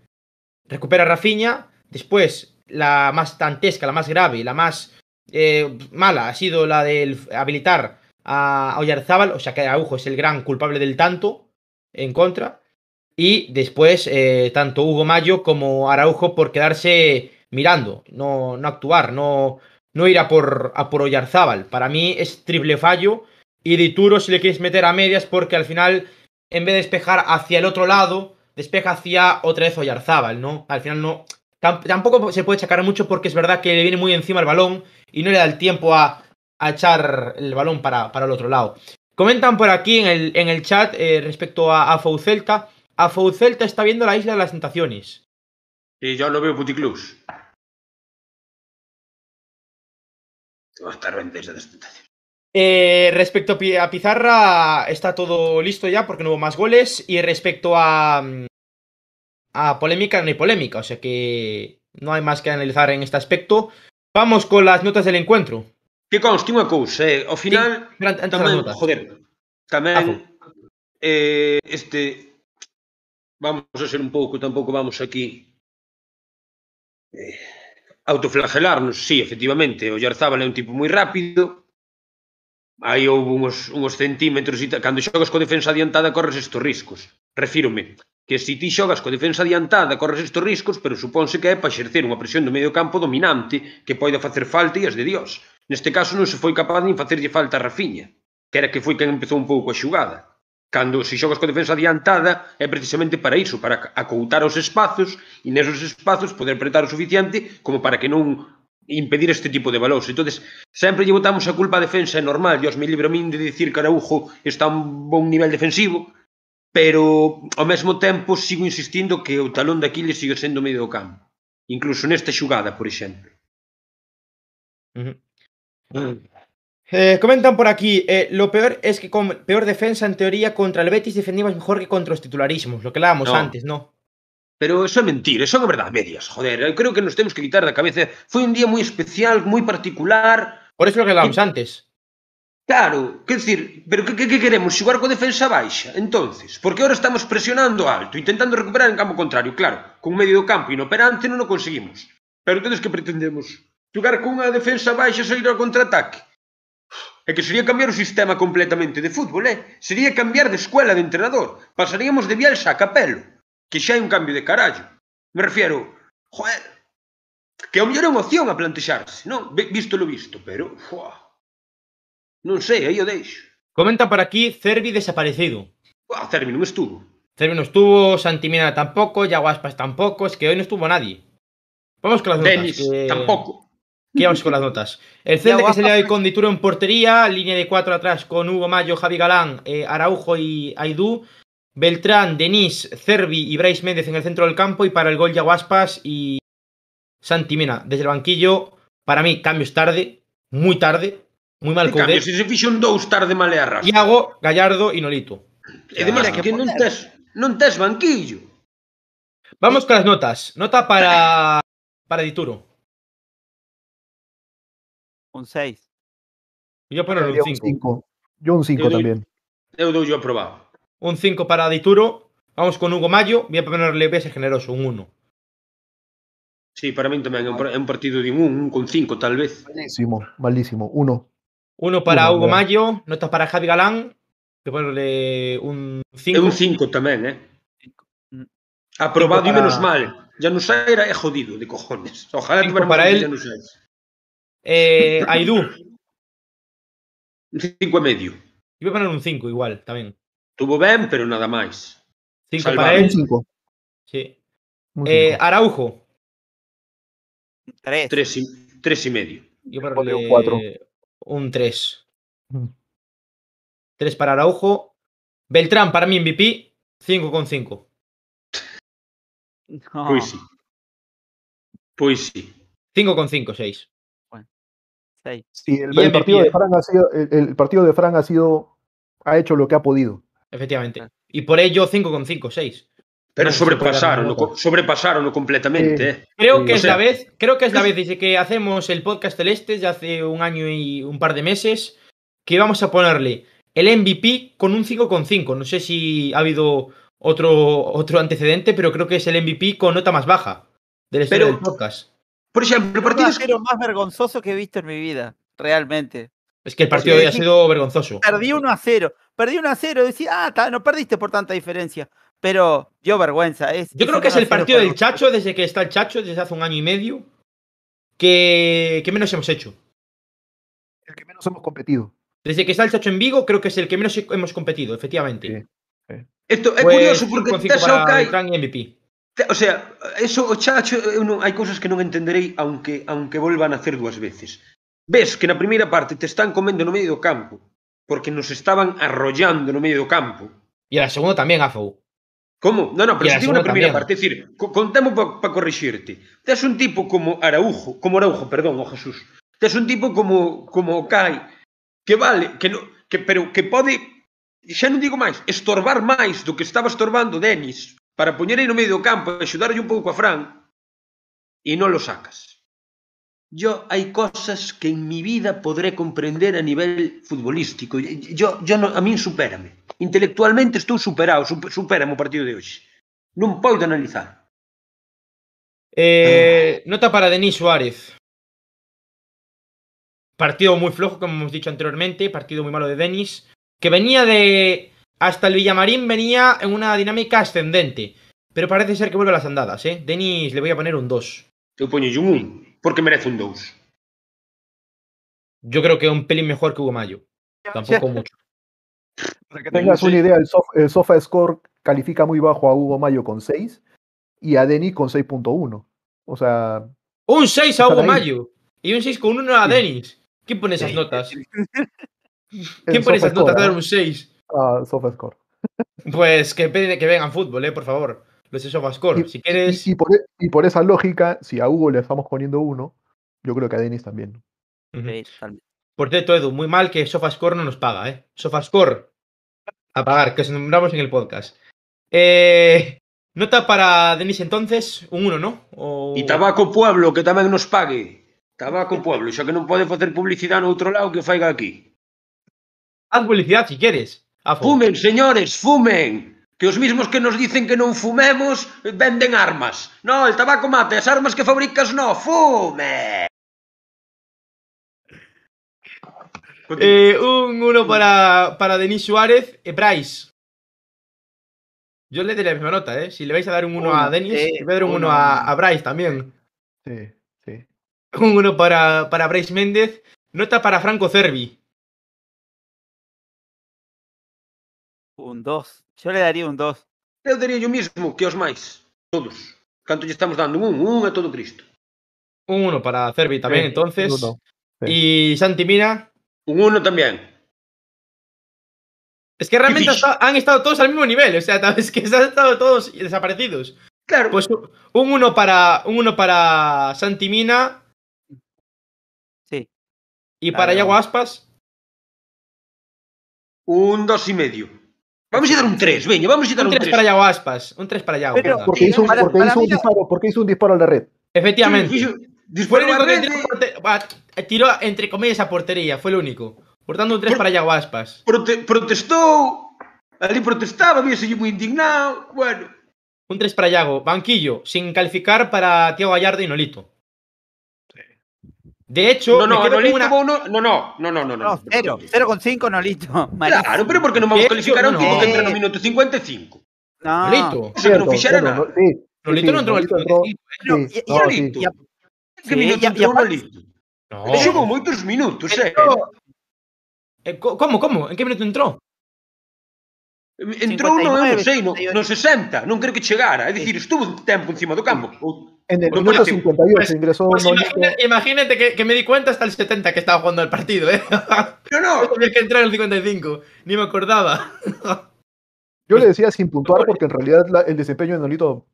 recupera a Rafinha. Después, la más tantesca, la más grave, la más eh, mala ha sido la de habilitar a Oyarzábal, o sea que Araujo es el gran culpable del tanto en contra. Y después, eh, tanto Hugo Mayo como Araujo por quedarse mirando, no, no actuar, no, no ir a por, a por Oyarzábal. Para mí es triple fallo. Y Dituro si le quieres meter a medias porque al final, en vez de despejar hacia el otro lado, despeja hacia otra vez Oyarzábal, ¿no? Al final no... Tampoco se puede chacar mucho porque es verdad que le viene muy encima el balón y no le da el tiempo a, echar el balón para, para, el otro lado. Comentan por aquí en el, en el chat eh, respecto a, a Foucelta. A Foucelta está viendo la isla de las tentaciones. Y yo lo veo puticlus. Va a estar de eh, respecto a Pizarra, está todo listo ya porque no hubo más goles. Y respecto a, a polémica, no hay polémica. O sea que no hay más que analizar en este aspecto. Vamos con las notas del encuentro. Que conste unha cousa, eh, ao final sí, tamén, joder, tamén eh, este vamos a ser un pouco, tampouco vamos aquí eh, Autoflagelarnos, sí, efectivamente, o Yarzábal é un tipo moi rápido, aí houve uns, uns centímetros, e cando xogas co defensa adiantada corres estes riscos. Refírome, que se ti xogas co defensa adiantada corres estes riscos, pero supónse que é para exercer unha presión do medio campo dominante que poida facer falta e as de Dios. Neste caso non se foi capaz nin facerlle falta a Rafinha, que era que foi quen empezou un pouco a xugada cando se xogas con defensa adiantada é precisamente para iso, para acoutar os espazos e nesos espazos poder apretar o suficiente como para que non impedir este tipo de valores. entonces sempre lle botamos a culpa á defensa, é normal, Dios me libro min de dicir que Araujo está a un bon nivel defensivo, pero ao mesmo tempo sigo insistindo que o talón de Aquiles sigue sendo medio do campo. Incluso nesta xugada, por exemplo. Uh ah. -huh. Eh, comentan por aquí, eh, lo peor es que con peor defensa en teoría contra el Betis defendimos mejor que contra los titularismos, lo que hablábamos no. antes, ¿no? Pero eso es mentira, eso es verdad, medias, joder, eh, creo que nos tenemos que quitar de la cabeza. Fue un día muy especial, muy particular. Por eso lo que hablábamos y... antes. Claro, quer decir, pero que, que, que queremos? ¿Jugar co defensa baixa, entonces? Porque ahora estamos presionando alto, intentando recuperar en campo contrario, claro, con medio do campo inoperante non o conseguimos. Pero entonces que pretendemos? ¿Jugar con unha defensa baixa e sair ao contraataque? É que sería cambiar o sistema completamente de fútbol, eh? Sería cambiar de escuela de entrenador. Pasaríamos de Bielsa a Capello, que xa é un cambio de carallo. Me refiero, joder, que ao mellor é unha opción a plantexarse, non? Visto lo visto, pero, fuá, non sei, aí o deixo. Comenta por aquí Cervi desaparecido. Ah, Cervi non estuvo. Cervi non estuvo, Santimina tampouco, Yaguaspas tampouco, es que hoy non estuvo nadie. Vamos con las Denis, que... tampouco. Aquí vamos con las notas. El Celta que se hoy con Dituro en portería, línea de cuatro atrás con Hugo Mayo, Javi Galán, eh, Araujo y Aidú. Beltrán, Denis, Cervi y Bryce Méndez en el centro del campo y para el gol Yaguaspas y Santi Mena desde el banquillo. Para mí, cambios tarde, muy tarde, muy mal con Si se fixo dos tarde male arrastra. Iago, Gallardo y Nolito. E además que, que non tes, non tes banquillo. Vamos con las notas. Nota para para Dituro. Un 6. Yo poner un 5. Yo un 5 también. Eu dou yo aprobado. Un 5 para Dituro. Vamos con Hugo Mayo. Voy a ponerle ese generoso, un 1. Sí, para mí tamén é un, partido de un 1, un con 5 tal vez. Malísimo, malísimo. 1. 1 para Uno, Hugo bueno. Mayo. Nota para Javi Galán. Que ponerle un 5. É un 5 tamén, eh. Aprobado para... e menos mal. Ya no era jodido de cojones. Ojalá tuviera para él. Eh, Aidú. Un 5 e medio. Iba a poner un 5 igual, tamén. Tuvo ben, pero nada máis. 5 para él. 5. Sí. Eh, Araujo. 3. 3 y medio. Yo ponerle un 4. Un 3. 3 para Araujo. Beltrán, para mí MVP, 5,5. No. Pois sí. Pois sí. 5,5, 6. Sí, el, el partido de Fran ha sido, el, el, partido de Fran ha sido, ha hecho lo que ha podido. Efectivamente. Y por ello 5,5, 6. Pero sobrepasaron, sobrepasaron completamente. Eh. Creo que es la vez, creo que es la vez desde que hacemos el podcast celeste, ya hace un año y un par de meses, que vamos a ponerle el MVP con un 5,5. No sé si ha habido otro, otro antecedente, pero creo que es el MVP con nota más baja del historia Pero- del podcast. Por exemplo, partidos partido más vergonzoso que he visto en mi vida, realmente. Es que el partido de hoy ha sí. sido vergonzoso. Perdí 1 a 0. Perdí 1 a 0. Decía, ah, ta, no perdiste por tanta diferencia. Pero dio vergüenza. Es, Yo creo que es 1 a el 0 partido del. Chacho, desde que está el Chacho, desde hace un año y medio, que, que menos hemos hecho. El que menos hemos competido. Desde que está el Chacho en Vigo, creo que es el que menos hemos competido, efectivamente. Sí. Isto é Pues curioso porque 5,5 tes ao para Kai, Beltrán y MVP. O sea, eso o chacho, eu non, hai cousas que non entenderei aunque aunque volvan a hacer dúas veces. Ves que na primeira parte te están comendo no medio do campo, porque nos estaban arrollando no medio do campo. E a segunda tamén afou. Como? Non, non, pero se digo na primeira tamén. parte, é dicir, con tempo para pa corrixirte. Tes un tipo como Araujo, como Araujo, perdón, o Jesús. Tes un tipo como como Kai, que vale, que no, que pero que pode xa non digo máis, estorbar máis do que estaba estorbando Denis para poñer aí no medio do campo e axudarlle un pouco a Fran e non lo sacas. Yo hai cosas que en mi vida podré comprender a nivel futbolístico. Yo, yo no, a min supérame. Intelectualmente estou superado, super, o partido de hoxe. Non podo analizar. Eh. Nota para Denis Suárez. Partido moi flojo, como hemos dicho anteriormente, partido moi malo de Denis, que venía de Hasta el Villamarín venía en una dinámica ascendente. Pero parece ser que vuelve a las andadas, ¿eh? Denis le voy a poner un 2. Eu poño un 1, porque merece un 2. Yo creo que un pelín mejor que Hugo Mayo. Tampoco mucho. Para que tengas una idea, el, sof- el Sofa Score califica muy bajo a Hugo Mayo con 6 y a Denis con 6.1. O sea, Un 6 a Hugo ahí. Mayo. Y un 6 con 1 a Sí. Denis. ¿Quién pone esas notas? ¿Quién pone esas notas? Score, Dar ¿eh? un 6. Ah, Sofa Score. Pues que, que vengan fútbol, eh, por favor. Los de Sofascore. Y- Si quieres. Y, y por, e- y por esa lógica, si a Hugo le estamos poniendo uno, yo creo que a Denis también. Por cierto, Edu, muy mal que Sofascore no nos paga, ¿eh? Sofascore. A pagar, que os nombramos en el podcast. Eh, nota para Denis entonces, un 1, ¿no? O... E Tabaco Pueblo, que tamén nos pague. Tabaco Pueblo, xa que non pode facer publicidade no outro lado, que faiga aquí. Haz publicidad si quieres. Fumen, señores, fumen. Que os mismos que nos dicen que non fumemos venden armas. No, el tabaco mata, as armas que fabricas no, fume. Eh, un 1 para, para Denis Suárez. Eh, Bryce. Yo le doy la misma nota, ¿eh? Si le vais a dar un 1 a Uno, Denis, sí, le voy a dar un 1 uno. a, a Bryce también. Sí, sí. Un 1 para, para Bryce Méndez. Nota para Franco Cervi. Un 2. Yo le daría un 2. Eu daría yo mismo que os máis. Todos. Canto lle estamos dando un, un a todo Cristo. Un 1 para Cervi también, Sí, entonces. Y Santi Mina. Un uno tamén. Es que realmente han estado todos al mismo nivel. O sea, es que han estado todos desaparecidos. Claro, Pues un 1 para, un uno para Santi Mina. Sí. Y para Claro. Yago Aspas. un dos e medio. Vamos a dar un 3, veña, vamos a dar Un un 3 3. para Yago Aspas. Un 3 para Yago. Pero-. Porque hizo porque hizo un disparo, porque hizo un disparo a la red. Efectivamente. Fue el único que tiró, entre comillas a portería. Fue el único. Por tanto, un 3 Por- para Yago Aspas. prote protestou, ali protestaba, víase moi indignado, bueno. Un 3 para Yago. Banquillo. Sin calificar para Tiago Gallardo y Nolito. De hecho, no, no, Nolito una... uno, no, no, no, no, no, no, cero, 0,5 Nolito. Malísimo. Claro, pero porque no vamos a calificar a un tipo que entra en un minuto 55. No, Nolito. Eso que no fichara nada. Sí, Nolito no entró al Nolito. Que minuto entrou Nolito? Ele xogou moitos minutos, eh. ¿Cómo, cómo? En qué minuto entró? Entrou no, eu 59, sei, no, 58. no 60, non creo que chegara. É dicir, estuvo un tempo encima do campo. En el minuto último, 58 pues- ingresó Pues imagina- imagínate que, que me di cuenta hasta el 70 que estaba jugando el partido, ¿eh? No, no, No sabía que entrar en el 55. Ni me acordaba. Yo le decía sin puntuar porque en realidad la- el desempeño de Nolito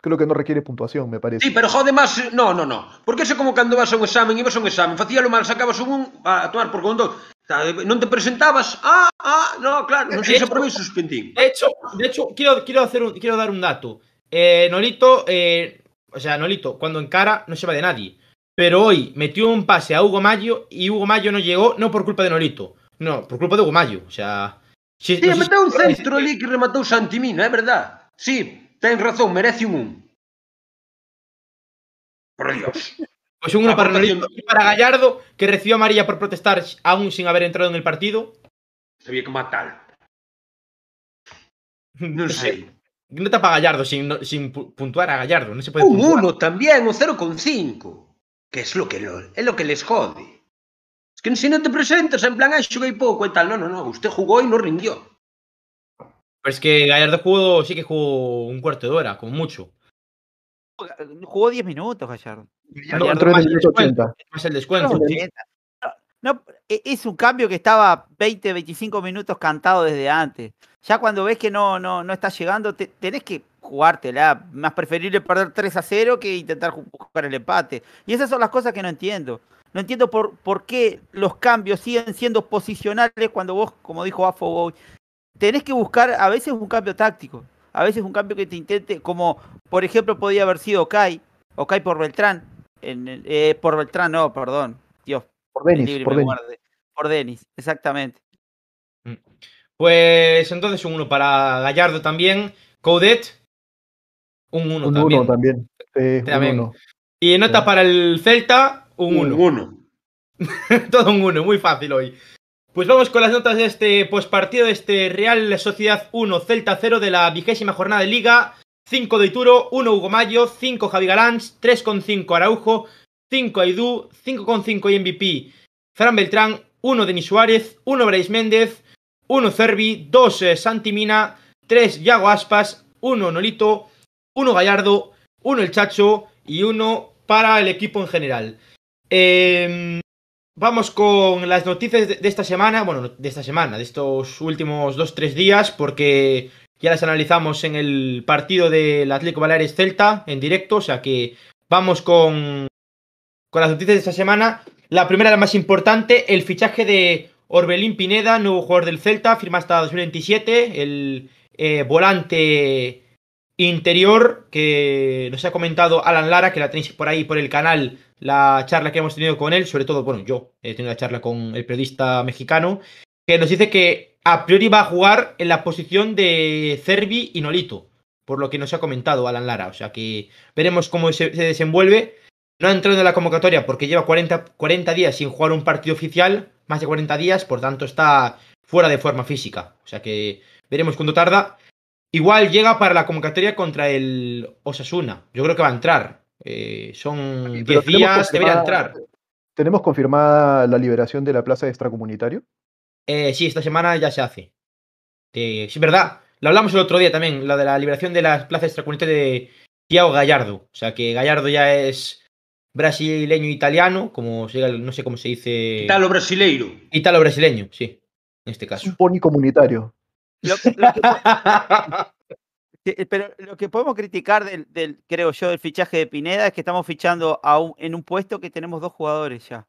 creo que no requiere puntuación, me parece. Sí, pero jode máis, no, no, no. Porque eso como cando vas a un examen, ibas a un examen, facíalo mal, sacabas un 1 a, tomar por con dos. Non te presentabas, ah, ah, no, claro, non sei se aprobei suspendín. De hecho, de hecho quiero, quiero, hacer un- quiero dar un dato. Eh, Nolito, eh, o sea, Nolito, cuando encara no se va de nadie. Pero hoy metió un pase a Hugo Mayo y Hugo Mayo no llegó, no por culpa de Nolito. No, por culpa de Hugo Mayo. O sea. Si, Sí, no si- meteu un centro ali que rematou Santimina, é verdad. Sí, ten razón, merece un un. Por Dios. Pues un uno para Gallardo, que recibió amarilla por protestar aún sin haber entrado en el partido. Sabía que matar. Non sei. No tapa Gallardo sin, no- sin pu- puntuar a Gallardo. No se puede Un puntuar. 1 también, un 0,5. Que es lo que, lo, es lo que les jode. Es que si no te presentas en plan, ah, jugué poco y tal. No, no, no. Usted jugó y no rindió. Pero es que Gallardo jugó, sí que jugó un cuarto de hora, como mucho. Jugó 10 minutos, Gallardo. No, Gallardo entró en más el minuto descuento. 80. Más el descuento. No, sí. no, e- es un cambio que estaba 20, 25 minutos cantado desde antes. Ya cuando ves que no, no, no está llegando, te- tenés que jugártela. Más preferible perder 3 a 0 que intentar buscar el empate. Y esas son las cosas que no entiendo. No entiendo por, por qué los cambios siguen siendo posicionales cuando vos, como dijo Afoboy, tenés que buscar a veces un cambio táctico. A veces un cambio que te intente, como por ejemplo podía haber sido Okai, Okai por Beltrán. En el- eh, por Beltrán, no, perdón. Dios, Por Denis, por Denis. Por Denis, exactamente. Pues entonces un 1 para Gallardo también. Coudet, un 1 Un también. 1 también. Sí, un También. uno. Y nota Sí. para el Celta, un Un 1. 1. Todo un 1, muy fácil hoy. Pues vamos con las notas de este postpartido de este Real Sociedad 1, Celta 0 de la vigésima jornada de Liga. 5 de Ituro, 1 Hugo Mayo, 5 Javi Galán, 3,5 Araujo, 5 Aidú, 5,5 y MVP Fran Beltrán, 1 Denis Suárez, 1 Brais Méndez, 1 Cervi, 2 eh, Santi Mina, 3 Yago Aspas, 1 Nolito, 1 Gallardo, 1 El Chacho y 1 para el equipo en general. Em, vamos con las noticias de, de esta semana, bueno, de esta semana, de estos últimos 2-3 días, porque ya las analizamos en el partido del Atlético Baleares Celta en directo, o sea que vamos con, con las noticias de esta semana. La primera, la más importante, el fichaje de Orbelín Pineda, nuevo jugador del Celta, firma hasta 2027, el eh, volante interior que nos ha comentado Alan Lara, que la tenéis por ahí por el canal, la charla que hemos tenido con él, sobre todo, bueno, yo he tenido la charla con el periodista mexicano, que nos dice que a priori va a jugar en la posición de Cervi y Nolito, por lo que nos ha comentado Alan Lara, o sea que veremos cómo se, se desenvuelve. No ha entrado en la convocatoria porque lleva 40, 40 días sin jugar un partido oficial, más de 40 días, por tanto está fuera de forma física. O sea que veremos cuándo tarda. Igual llega para la convocatoria contra el Osasuna. Yo creo que va a entrar. Eh, son 10 Pero tenemos días, debería entrar. ¿Tenemos confirmada la liberación de la plaza de extracomunitario? Eh, sí, esta semana ya se hace. Eh, sí, es verdad. Lo hablamos el otro día también, la de la liberación de las plazas extracomunitarias de Tiago Gallardo. O sea que Gallardo ya es brasileño italiano, como se, no sé cómo se dice. Italo brasileiro. Italo brasileño, sí, en este Es caso. un pony comunitario. Lo que- lo que- que- pero lo que podemos criticar del, del, creo yo, del fichaje de Pineda es que estamos fichando a un- en un puesto que tenemos dos jugadores ya.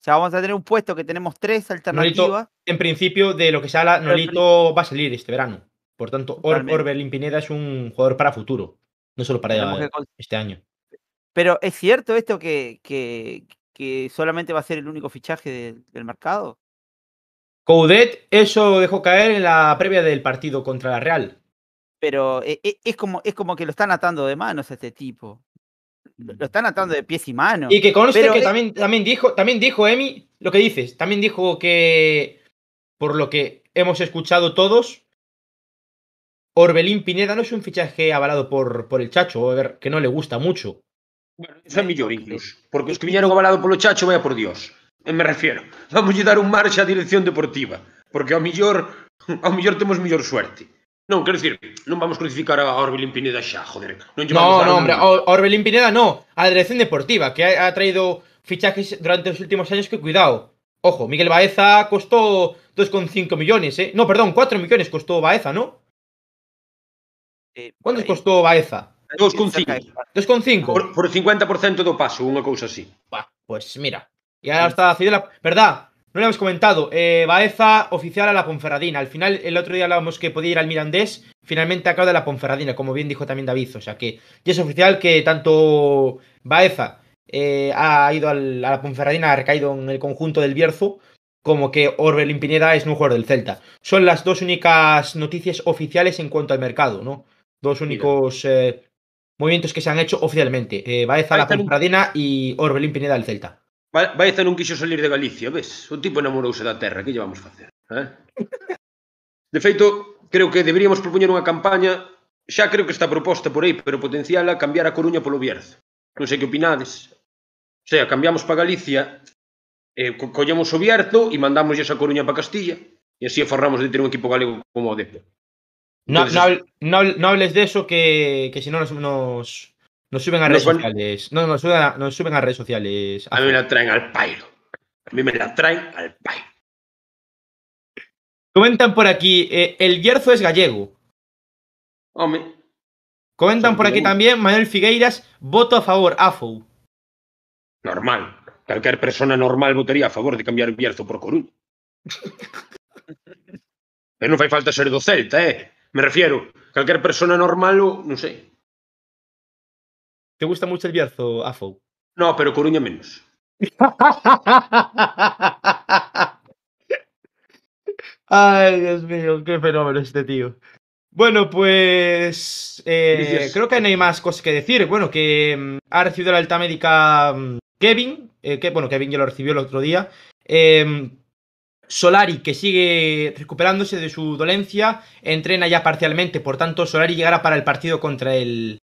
O sea, vamos a tener un puesto que tenemos tres alternativas. en principio, de lo que se habla, Nolito va a salir este verano. Por tanto, Or. Orbelín Pineda es un jugador para futuro, no solo para que este año. Pero ¿es cierto esto que, que, que solamente va a ser el único fichaje del- del mercado? Coudet, eso dejó caer en la previa del partido contra la Real. Pero e- e- es como, es como que lo están atando de manos a este tipo. Lo lo están atando de pies y manos. Y que conste Pero que es- también, también dijo, también dijo Emi, lo que dices, también dijo que, por lo que hemos escuchado todos, Orbelín Pineda no es un fichaje avalado por, por el Chacho, o ver, que no le gusta mucho. Bueno, eso é mellor incluso. Porque os que viñeron avalado polo Chacho, vaya por Dios. E me refiero. Vamos dar un marcha á dirección deportiva. Porque ao millor, ao millor temos mellor suerte. Non, quero dicir, non vamos crucificar a Orbelín Pineda xa, joder. Non lle vamos no, no, un... hombre, o, Orbelín Pineda no, a dirección deportiva, que ha, ha traído fichajes durante os últimos años que cuidado. Ojo, Miguel Baeza costó 2,5 millones, ¿eh? No, perdón, 4 millones costó Baeza, ¿no? Eh, ¿Cuántos eh, costó Baeza? 2,5. 2,5. Por, por 50% do paso, unha cousa así. Bah, pues mira, e agora está a Fidel... Verdad, No lo hemos comentado. Eh, Baeza oficial a la Ponferradina. Al final, el otro día hablábamos que podía ir al Mirandés. Finalmente acaba de la Ponferradina, como bien dijo también David. O sea que ya es oficial que tanto Baeza eh, ha ido al- a la Ponferradina, ha recaído en el conjunto del Bierzo, como que Orbelín Pineda es un jugador del Celta. Son las dos únicas noticias oficiales en cuanto al mercado, ¿no? Dos únicos eh, movimientos que se han hecho oficialmente. Baeza a la Ponferradina y Orbelín Pineda al Celta. Vai, Baeza non quixo salir de Galicia, ves? O tipo enamorouse da terra, que lle vamos facer? Eh? De feito, creo que deberíamos propoñer unha campaña, xa creo que está proposta por aí, pero potenciala cambiar a Coruña polo Bierzo. Non sei que opinades. O sea, cambiamos para Galicia, eh, co collemos o Bierzo e mandamos esa Coruña para Castilla, e así aforramos de ter un equipo galego como o Depor. No, Entonces, no, no, no hables de eso que, que si no nos, nos, nos suben a redes sociales. No, nos suben a, nos suben a redes sociales. A mí me la traen al pairo. A mí me la traen al pairo. Comentan por aquí, eh, el Bierzo es gallego. Home, Comentan por aquí también, Manuel Figueiras, voto a favor, AFO. normal. Calquer persona normal votaría a favor de cambiar o Bierzo por Coruña. Pero non fai falta ser do Celta, eh? Me refiero, calquer persona normal, o, non sei. ¿Te gusta mucho el Bierzo, AFO? No, pero Coruña menos. Ay, Dios mío, qué fenómeno este tío. Bueno, pues eh, creo que no hay más cosas que decir. Bueno, que mm, ha recibido la alta médica mm, Kevin, eh, que bueno, Kevin ya lo recibió el otro día. Eh, Solari, que sigue recuperándose de su dolencia, entrena ya parcialmente, por tanto, Solari llegará para el partido contra el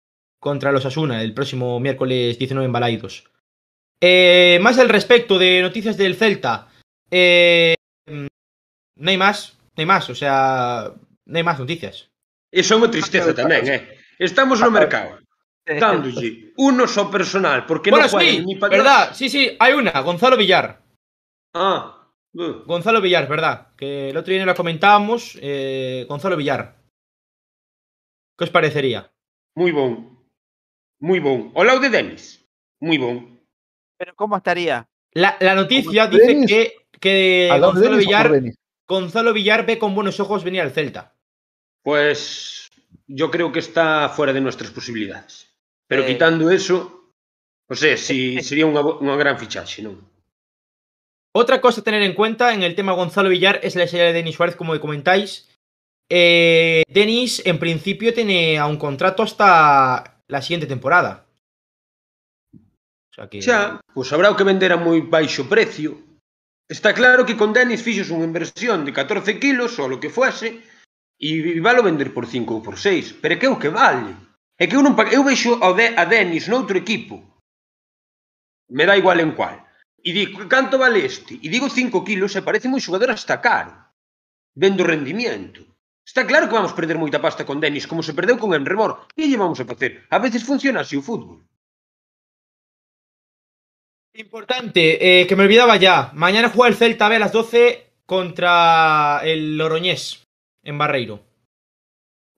contra los Asuna el próximo miércoles 19 en Balaidos. Eh, más al respecto de noticias del Celta. Eh, no hay más, no hay más, o sea, no hay más noticias. Iso é unha tristeza tamén, eh? Estamos no mercado, dándolle uno só personal, porque bueno, non juegan sí, ni para verdad, sí, sí, hay una, Gonzalo Villar. Ah, uh, Gonzalo Villar, verdad, que el otro día no la comentábamos, eh, Gonzalo Villar. ¿Qué os parecería? moi bon. Moi bon. Lado de Denis. Moi bon. Pero ¿cómo estaría? La, la noticia dice que, que Gonzalo Villar, Denis. Gonzalo Villar ve con buenos ojos venir al Celta. Pues yo creo que está fuera de nuestras posibilidades. Pero Eh. quitando eso, o sea, si sería unha, bo- unha gran fichaxe, non? Otra cosa a tener en cuenta en el tema Gonzalo Villar es la salida de Denis Suárez, como comentáis. Eh, Denis, en principio, tiene a un contrato hasta la siguiente temporada. O sea que... Xa, pois habrá o que vender a moi baixo precio. Está claro que con Denis fixos unha inversión de 14 kilos ou lo que fuese e valo vender por 5 ou por 6. Pero que é o que vale? É que eu, non, eu vexo ao de, a Denis noutro equipo. Me dá igual en cual. E digo, canto vale este? E digo 5 kilos e parece moi xogador hasta caro. Vendo rendimiento. Está claro que vamos perder moita pasta con Denis, como se perdeu con Enremor. Que lle vamos a facer? A veces funciona así o fútbol. Importante, eh, que me olvidaba ya. Mañana juega el Celta B a las 12 contra el Oroñés en Barreiro.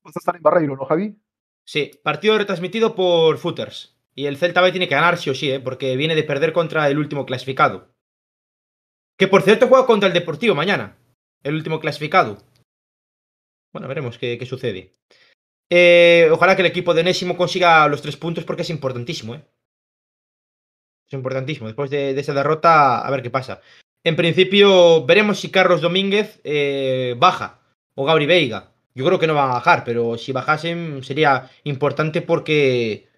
Vas a estar en Barreiro, ¿no, Javi? Sí, partido retransmitido por Footers. Y el Celta B tiene que ganar sí o sí, ¿eh? porque viene de perder contra el último clasificado. Que por cierto juega contra el Deportivo mañana. El último clasificado. Bueno, veremos qué, qué sucede. Eh, ojalá que el equipo de Nésimo consiga los tres puntos porque es importantísimo, ¿eh? Es importantísimo. Después de, esa derrota, a ver qué pasa. En principio, veremos si Carlos Domínguez eh, baja o Gabri Veiga. Yo creo que no van a bajar, pero si bajasen sería importante porque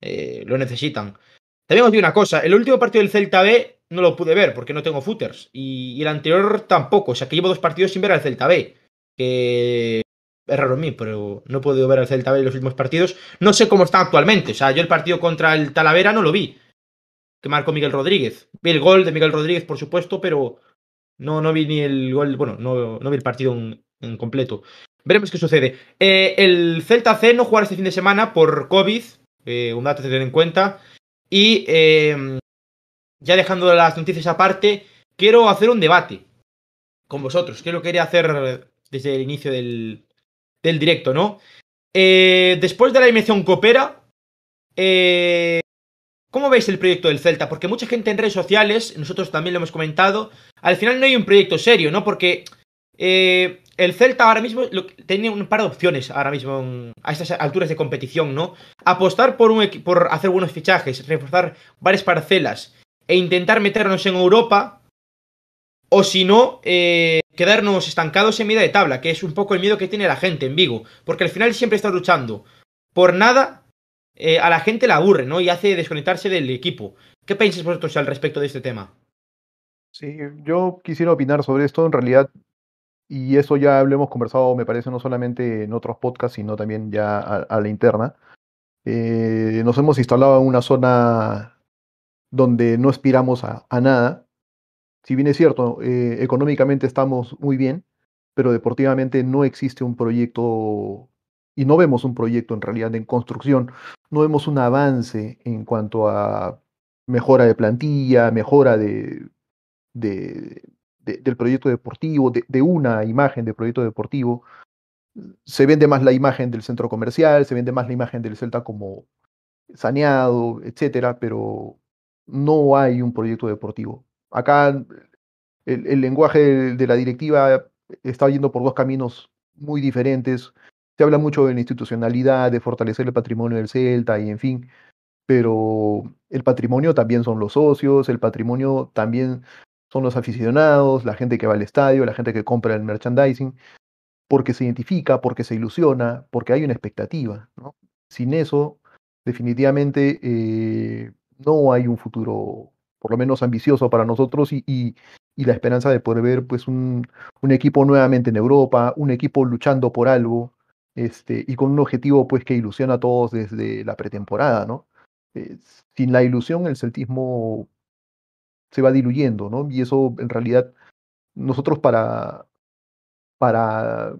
eh, lo necesitan. También os digo una cosa, el último partido del Celta B no lo pude ver porque no tengo footers y, y el anterior tampoco, o sea que llevo dos partidos sin ver al Celta B, que es raro en mí, pero no he podido ver al Celta B en los últimos partidos. No sé cómo están actualmente, o sea, yo el partido contra el Talavera no lo vi, que marcó Miguel Rodríguez. Vi el gol de Miguel Rodríguez, por supuesto, pero no, no vi ni el gol, bueno, no, no vi el partido en, completo. Veremos qué sucede. Eh, el Celta C no jugará este fin de semana por COVID, eh, un dato a tener en cuenta. Y eh, ya dejando las noticias aparte, quiero hacer un debate con vosotros, que lo quería hacer desde el inicio del, del directo, ¿no? Eh, después de la eliminación Coopera, eh, ¿cómo veis el proyecto del Celta? Porque mucha gente en redes sociales, nosotros también lo hemos comentado, al final no hay un proyecto serio, ¿no? Porque eh, el Celta ahora mismo tenía un par de opciones ahora mismo a estas alturas de competición, ¿no? Apostar por, un, por hacer buenos fichajes, reforzar varias parcelas e intentar meternos en Europa o si no, eh, quedarnos estancados en medio de tabla, que es un poco el miedo que tiene la gente en Vigo, porque al final siempre está luchando por nada, eh, a la gente la aburre, ¿no? Y hace desconectarse del equipo. ¿Qué pensáis vosotros al respecto de este tema? Sí, yo quisiera opinar sobre esto en realidad, y eso ya lo hemos conversado, me parece, no solamente en otros podcasts, sino también ya a, la interna. Eh, nos hemos instalado en una zona donde no aspiramos a, nada. Si bien es cierto, eh, económicamente estamos muy bien, pero deportivamente no existe un proyecto y no vemos un proyecto en realidad en construcción, no vemos un avance en cuanto a mejora de plantilla, mejora de, del proyecto deportivo, de, una imagen de proyecto deportivo. Se vende más la imagen del centro comercial, se vende más la imagen del Celta como saneado, etcétera, pero no hay un proyecto deportivo. Acá el, lenguaje de, la directiva está yendo por dos caminos muy diferentes. Se habla mucho de la institucionalidad, de fortalecer el patrimonio del Celta y en fin, pero el patrimonio también son los socios, el patrimonio también son los aficionados, la gente que va al estadio, la gente que compra el merchandising, porque se identifica, porque se ilusiona, porque hay una expectativa. Sin eso, definitivamente eh, no hay un futuro, por lo menos ambicioso para nosotros y, la esperanza de poder ver pues, un, equipo nuevamente en Europa, un equipo luchando por algo este, y con un objetivo pues, que ilusiona a todos desde la pretemporada. ¿no? Eh, sin la ilusión, el celtismo se va diluyendo, ¿no? Y eso en realidad nosotros para, para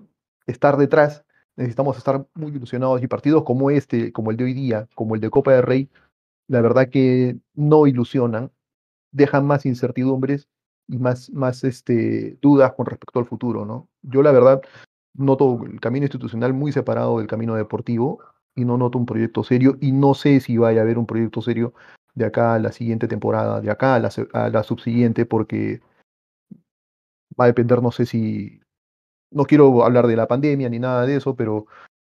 estar detrás necesitamos estar muy ilusionados y partidos como este, como el de hoy día, como el de Copa del Rey, la verdad que no ilusionan, dejan más incertidumbres y más, más este, dudas con respecto al futuro, ¿no? Yo la verdad noto el camino institucional muy separado del camino deportivo y no noto un proyecto serio y no sé si vaya a haber un proyecto serio de acá a la siguiente temporada, de acá a la, a la subsiguiente, porque va a depender, no sé si, no quiero hablar de la pandemia ni nada de eso, pero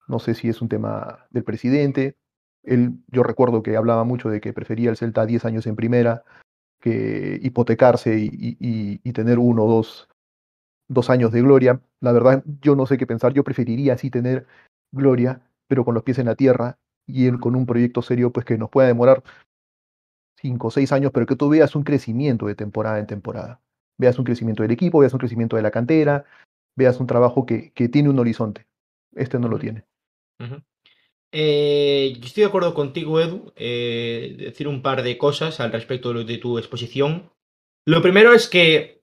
no sé si es un tema del presidente. Él, yo recuerdo que hablaba mucho de que prefería el Celta 10 años en primera que hipotecarse y, y, tener uno o dos, dos años de gloria. La verdad, yo no sé qué pensar. Yo preferiría así tener gloria, pero con los pies en la tierra y él con un proyecto serio, pues que nos pueda demorar cinco o seis años, pero que tú veas un crecimiento de temporada en temporada. Veas un crecimiento del equipo, veas un crecimiento de la cantera, veas un trabajo que, que tiene un horizonte. Este no lo tiene. Eh, estoy de acuerdo contigo, Edu, eh, decir un par de cosas al respecto de tu exposición. Lo primero es que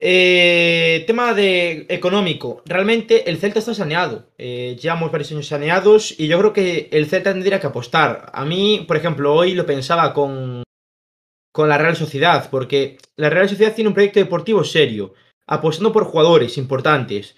eh, tema de económico. Realmente el Celta está saneado. Llevamos varios años saneados y yo creo que el Celta tendría que apostar. A mí, por ejemplo, hoy lo pensaba con, con la Real Sociedad, porque la Real Sociedad tiene un proyecto deportivo serio, apostando por jugadores importantes,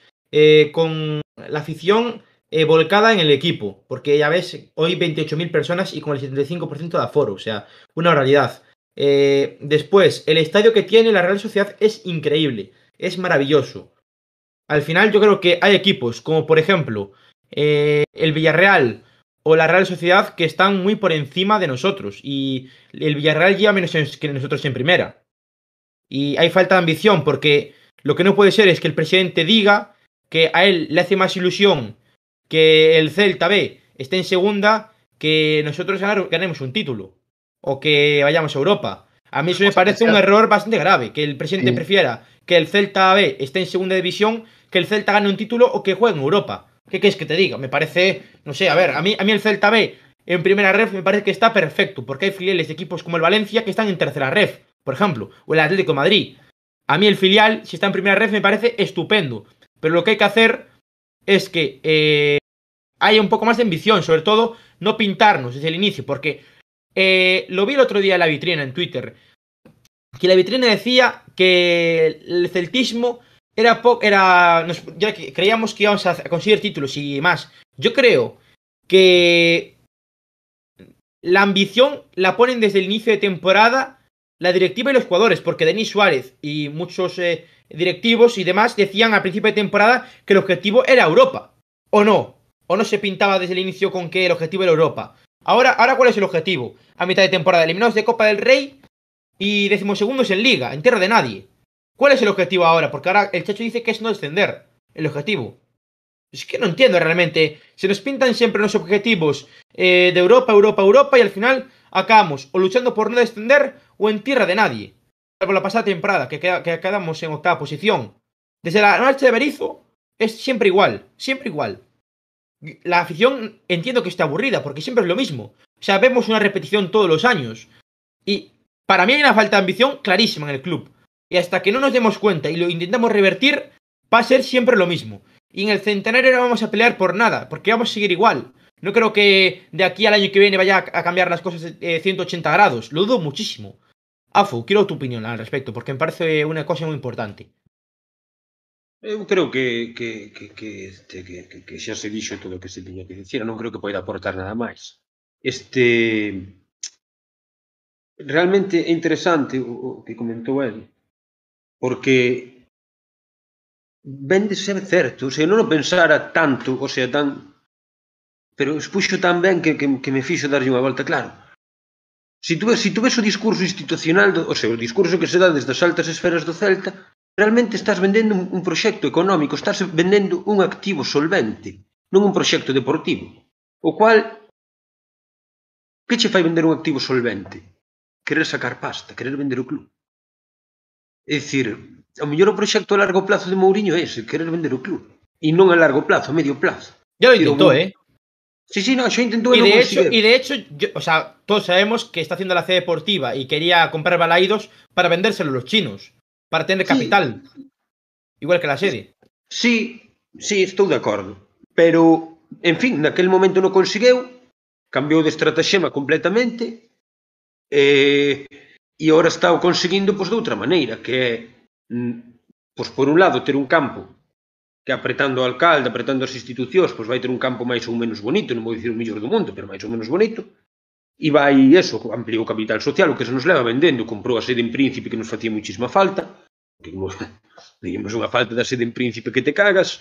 con la afición eh, volcada en el equipo, porque ya ves, hoy 28.000 personas y con el 75% de aforo, o sea, una realidad. Eh, después, el estadio que tiene la Real Sociedad es increíble, es maravilloso. Al final yo creo que hay equipos como por ejemplo eh, el Villarreal o la Real Sociedad que están muy por encima de nosotros y el Villarreal lleva menos que nosotros en primera. Y hay falta de ambición porque lo que no puede ser es que el presidente diga que a él le hace más ilusión que el Celta B esté en segunda que nosotros ganemos un título o que vayamos a Europa. A mí eso me parece un error bastante grave, que el presidente prefiera que el Celta B esté en segunda división, que el Celta gane un título o que juegue en Europa. ¿Qué quieres que te diga? Me parece, no sé, a ver, a mí, a mí el Celta B en primera ref me parece que está perfecto, porque hay filiales de equipos como el Valencia que están en tercera ref, por ejemplo, o el Atlético de Madrid. A mí el filial, si está en primera ref, me parece estupendo. Pero lo que hay que hacer es que eh, haya un poco más de ambición, sobre todo no pintarnos desde el inicio, porque eh, lo vi el otro día en la vitrina en Twitter. Que la vitrina decía que el celtismo era poco. Era, ya que creíamos que íbamos a conseguir títulos y más. Yo creo que la ambición la ponen desde el inicio de temporada la directiva y los jugadores, porque Denis Suárez y muchos eh, directivos y demás decían al principio de temporada que el objetivo era Europa. ¿O no? ¿O no se pintaba desde el inicio con que el objetivo era Europa? Ahora, ahora ¿cuál es el objetivo? A mitad de temporada, eliminados de Copa del Rey y decimosegundos en Liga, en tierra de nadie. ¿Cuál es el objetivo ahora? Porque ahora el Chacho dice que es no descender. El objetivo. Es que no entiendo realmente. Se nos pintan siempre los objetivos eh, de Europa, Europa, Europa y al final acabamos o luchando por no descender o en tierra de nadie. Salvo la pasada temporada, que, queda- que quedamos en octava posición. Desde la marcha de Berizzo es siempre igual, siempre igual. La afición entiendo que está aburrida porque siempre es lo mismo. O sea, vemos una repetición todos los años. Y para mí hay una falta de ambición clarísima en el club. Y hasta que no nos demos cuenta y lo intentamos revertir, va a ser siempre lo mismo. Y en el centenario no vamos a pelear por nada, porque vamos a seguir igual. No creo que de aquí al año que viene vaya a cambiar las cosas eh, 180 grados. Lo dudo muchísimo. Afu, quiero tu opinión al respecto, porque me parece una cosa muy importante. Eu creo que, que, que, que, este, que, que que xa se dixo todo o que se tiña que dicir, non creo que poida aportar nada máis. Este realmente é interesante o, o que comentou el, porque ben de ser certo, se non o pensara tanto, o sea, tan pero expuxo tan ben que, que, que me fixo darlle unha volta, claro. Si tú, ves, si tú ves o discurso institucional, do, o sea, o discurso que se dá desde as altas esferas do Celta, Realmente estás vendendo un, un proxecto económico, estás vendendo un activo solvente, non un proxecto deportivo. O cual que che fai vender un activo solvente? Querer sacar pasta, querer vender o club. É dicir, o mellor o proxecto a largo plazo de Mourinho é ese, querer vender o club. E non a largo plazo, a medio plazo. Ya lo intentó, ¿eh? Sí, sí, no, yo intentó y, no de hecho, y de hecho, yo, o sea, todos sabemos que está haciendo la C deportiva y quería comprar balaídos para vendérselo a los chinos para ter capital. Sí. Igual que la serie. Sí, sí, estou de acordo. Pero, en fin, naquel momento non conseguiu, cambiou de estratagema completamente, e, e ora está o conseguindo pois, de outra maneira, que é, mm, pois, por un lado, ter un campo que apretando o alcalde, apretando as institucións, pois vai ter un campo máis ou menos bonito, non vou dicir o mellor do mundo, pero máis ou menos bonito, E vai, eso, ampliou o capital social, o que se nos leva vendendo, comprou a sede en Príncipe que nos facía muchísima falta, que nos, digamos unha falta da sede en Príncipe que te cagas,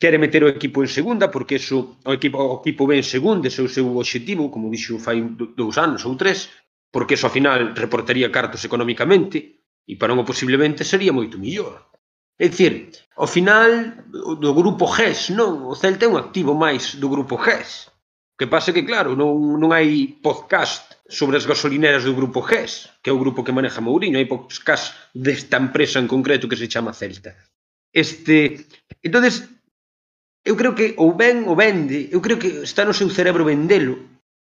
quere meter o equipo en segunda, porque eso, o equipo, o equipo ben segundo, ese é o seu objetivo, como dixo fai dous anos ou tres, porque eso, ao final, reportaría cartos economicamente, e para un posiblemente sería moito millor. É dicir, ao final, do grupo GES, non? O Celta é un activo máis do grupo GES. O que pasa é que, claro, non, non hai podcast sobre as gasolineras do grupo GES, que é o grupo que maneja Mourinho, hai podcast desta empresa en concreto que se chama Celta. Este, entonces, eu creo que ou ben ou vende, eu creo que está no seu cerebro vendelo,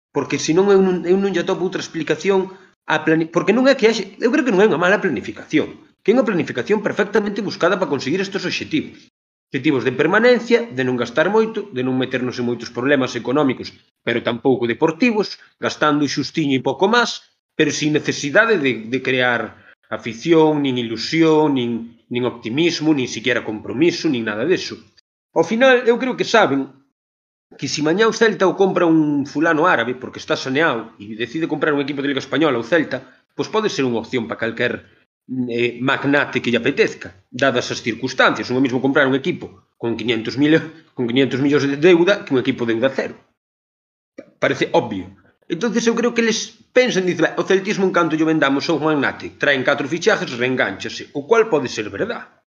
porque senón eu non, eu non lle atopo outra explicación a plane... porque non é que haxe, eu creo que non é unha mala planificación, que é unha planificación perfectamente buscada para conseguir estes obxectivos. Obxectivos de permanencia, de non gastar moito, de non meternos en moitos problemas económicos, pero tampouco deportivos, gastando xustiño e pouco máis, pero sin necesidade de, de crear afición, nin ilusión, nin, nin optimismo, nin siquiera compromiso, nin nada deso. Ao final, eu creo que saben que se mañá o Celta o compra un fulano árabe porque está saneado e decide comprar un equipo de Liga Española o Celta, pois pode ser unha opción para calquer eh, magnate que lle apetezca, dadas as circunstancias. Non é mesmo comprar un equipo con 500 mil, con 500 millóns de deuda que un equipo de deuda cero. Parece obvio. Entonces eu creo que eles pensan, dicen, o celtismo en canto yo vendamos son magnate, traen catro fichajes, reenganchase, o cual pode ser verdad.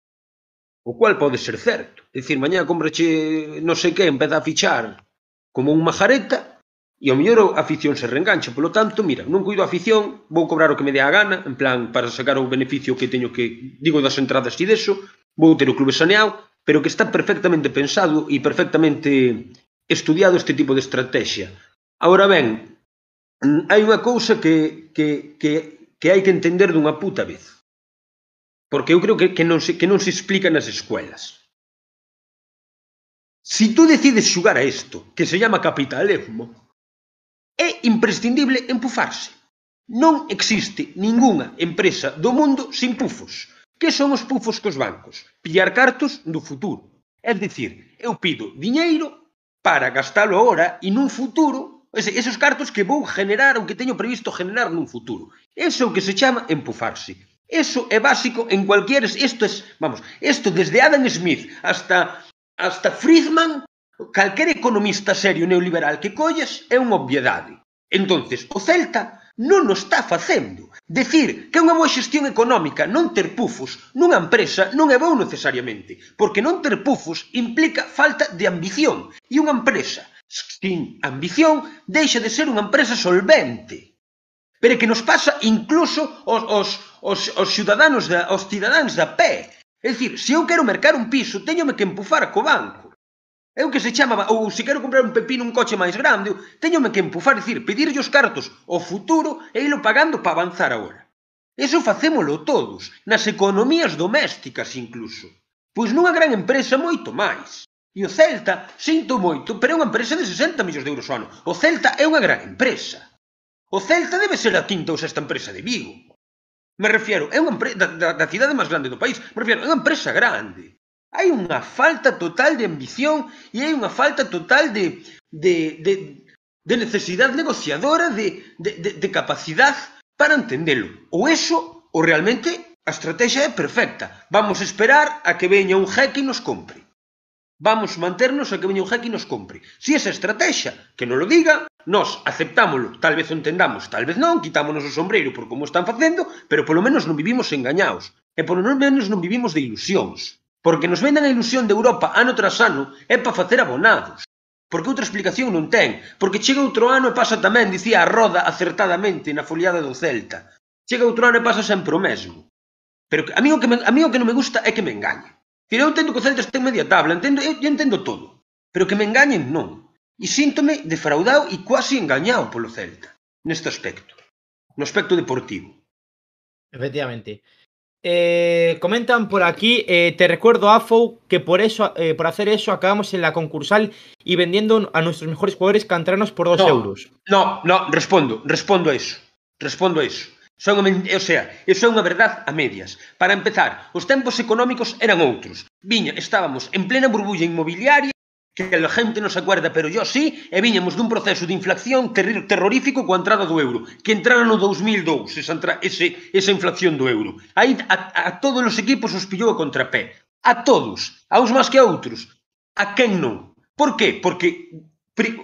O cual pode ser certo. É dicir, mañá comprache non sei que, empeza a fichar como un majareta, E ao mellor a afición se reengancha. Polo tanto, mira, non cuido a afición, vou cobrar o que me dé a gana, en plan, para sacar o beneficio que teño que, digo, das entradas e deso, vou ter o clube saneado, pero que está perfectamente pensado e perfectamente estudiado este tipo de estrategia. Ahora ben, hai unha cousa que, que, que, que hai que entender dunha puta vez. Porque eu creo que, que, non se, que non se explica nas escuelas. Si tú decides xugar a isto, que se llama capitalismo, é imprescindible empufarse, non existe ningunha empresa do mundo sin pufos. Que son os pufos cos bancos? Pillar cartos do futuro. É dicir, eu pido diñeiro para gastalo agora e nun futuro Ese, esos cartos que vou generar ou que teño previsto generar nun futuro. Eso é o que se chama empufarse. Eso é básico en cualquier... Isto es, vamos, isto desde Adam Smith hasta, hasta Friedman calquer economista serio neoliberal que colles é unha obviedade. Entonces, o Celta non o está facendo. Decir que é unha boa xestión económica non ter pufos nunha empresa non é bom necesariamente, porque non ter pufos implica falta de ambición. E unha empresa sin ambición deixa de ser unha empresa solvente. Pero que nos pasa incluso os, os, os, os ciudadanos da, os cidadáns da pé. É dicir, se eu quero mercar un piso, teñome que empufar co banco. É o que se chama, ou se quero comprar un pepino un coche máis grande, teñome que empufar, dicir, pedirlle os cartos ao futuro e ilo pagando para avanzar agora. Eso facémolo todos, nas economías domésticas incluso. Pois nunha gran empresa moito máis. E o Celta, sinto moito, pero é unha empresa de 60 millóns de euros ao ano. O Celta é unha gran empresa. O Celta debe ser a quinta ou sexta empresa de Vigo. Me refiero, é unha empresa da, da, da cidade máis grande do país. Me refiero, é unha empresa grande. Hai unha falta total de ambición e hai unha falta total de, de, de, de necesidade negociadora, de, de, de, de capacidade para entendelo. Ou eso, ou realmente a estrategia é perfecta. Vamos esperar a que veña un jeque e nos compre. Vamos manternos a que veña un jeque e nos compre. Si esa estrategia, que non lo diga, Nos aceptámolo, tal vez o entendamos, tal vez non, quitámonos o sombreiro por como están facendo, pero polo menos non vivimos engañados. E polo menos non vivimos de ilusións. Porque nos vendan a ilusión de Europa ano tras ano é para facer abonados. Porque outra explicación non ten. Porque chega outro ano e pasa tamén, dicía a Roda acertadamente na foliada do Celta. Chega outro ano e pasa sempre o mesmo. Pero a mí o que, me, a mí o que non me gusta é que me engañen. Tira, eu entendo que o Celta en media tabla, entendo, eu, eu entendo todo. Pero que me engañen non. E síntome defraudado e quasi engañado polo Celta, neste aspecto. No aspecto deportivo. Efectivamente. Eh, comentan por aquí, eh, te recuerdo, AFO, que por eso, eh, por hacer eso, acabamos en la concursal y vendiendo a nuestros mejores jugadores canteranos por 2 no, euros. No, no, respondo, respondo a eso. Respondo a eso. Son, o sea, iso é unha verdad a medias. Para empezar, os tempos económicos eran outros. Viña, estábamos en plena burbulla inmobiliaria que a gente non se acuerda, pero yo sí, e viñamos dun proceso de inflación ter terrorífico coa entrada do euro, que entrara no 2002, esa, entra ese, esa inflación do euro. Aí a, a todos os equipos os pillou a contrapé. A todos, a uns máis que a outros. A quen non? Por qué? Porque pri,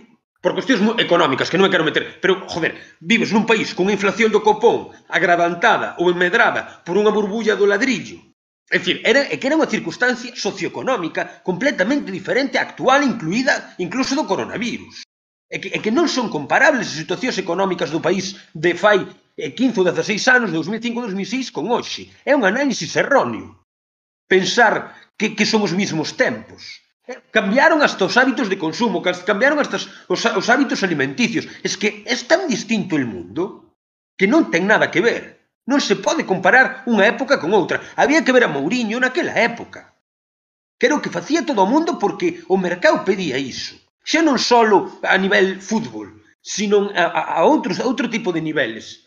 por cuestións económicas que non me quero meter, pero, joder, vives nun país con inflación do copón agravantada ou enmedrada por unha burbulla do ladrillo É dicir, era, é que era unha circunstancia socioeconómica completamente diferente a actual, incluída incluso do coronavirus. É que, é que non son comparables as situacións económicas do país de fai eh, 15 ou 16 anos, de 2005-2006, con hoxe. É un análisis erróneo. Pensar que, que son os mesmos tempos. Eh, cambiaron hasta os hábitos de consumo, cambiaron hasta os, os hábitos alimenticios. Es que é tan distinto el mundo que non ten nada que ver. Non se pode comparar unha época con outra. Había que ver a Mourinho naquela época. Creo que facía todo o mundo porque o mercado pedía iso. Xa non só a nivel fútbol, sino a, a, a, outros, a outro tipo de niveles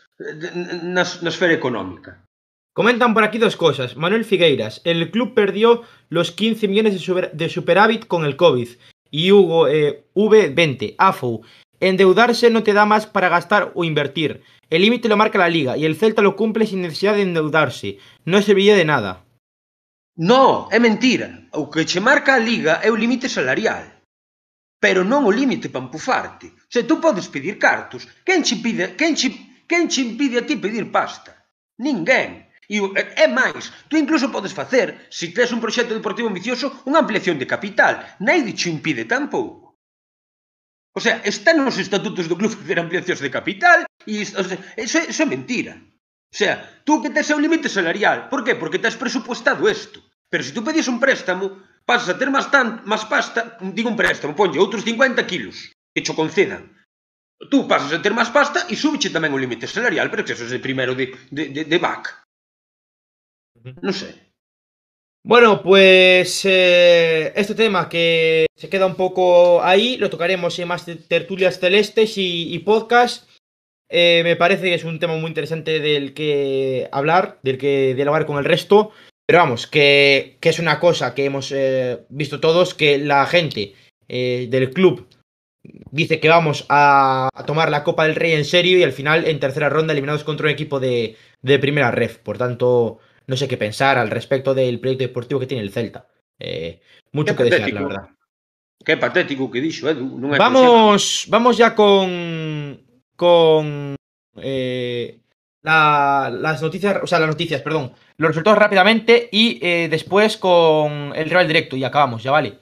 na, na esfera económica. Comentan por aquí dos cosas. Manuel Figueiras, el club perdió los 15 millones de, super, de superávit con el COVID. Y Hugo, eh, V20, AFO, endeudarse no te da más para gastar o invertir. El límite lo marca la liga y el Celta lo cumple sin necesidad de endeudarse. No serviría de nada. No, é mentira. O que che marca a liga é o límite salarial. Pero non o límite para empufarte. Se tú podes pedir cartos, quen che pide, quen che, quen che impide a ti pedir pasta? Ninguén. E é máis, tú incluso podes facer, se tes un proxecto deportivo ambicioso, unha ampliación de capital. Naide che impide tampouco. O sea, está nos estatutos do club facer ampliacións de capital e o sea, eso, eso é mentira. O sea, tú que tes o límite salarial. Por qué? Porque te presupuestado isto. Pero se tú pedís un préstamo, pasas a ter máis, tan, máis pasta, digo un préstamo, ponlle outros 50 kilos que cho concedan. Tú pasas a ter máis pasta e súbiche tamén o límite salarial, pero que eso é de primeiro de, de, de, de back. Non sei. Bueno, pues eh, este tema que se queda un poco ahí, lo tocaremos en más tertulias celestes y, y podcast. Eh, me parece que es un tema muy interesante del que hablar, del que dialogar con el resto. Pero vamos, que, que es una cosa que hemos eh, visto todos, que la gente del club dice que vamos a, a, tomar la Copa del Rey en serio y al final en tercera ronda eliminados contra un equipo de, de primera ref. Por tanto, no sé qué pensar al respecto del proyecto deportivo que tiene el Celta. Eh, mucho que desear, la verdad. Qué patético que dicho, Edu. Vamos, vamos ya con, con eh, la- las noticias, o sea, las noticias, perdón, los resultados rápidamente y eh, después con el rival directo y acabamos, ya vale.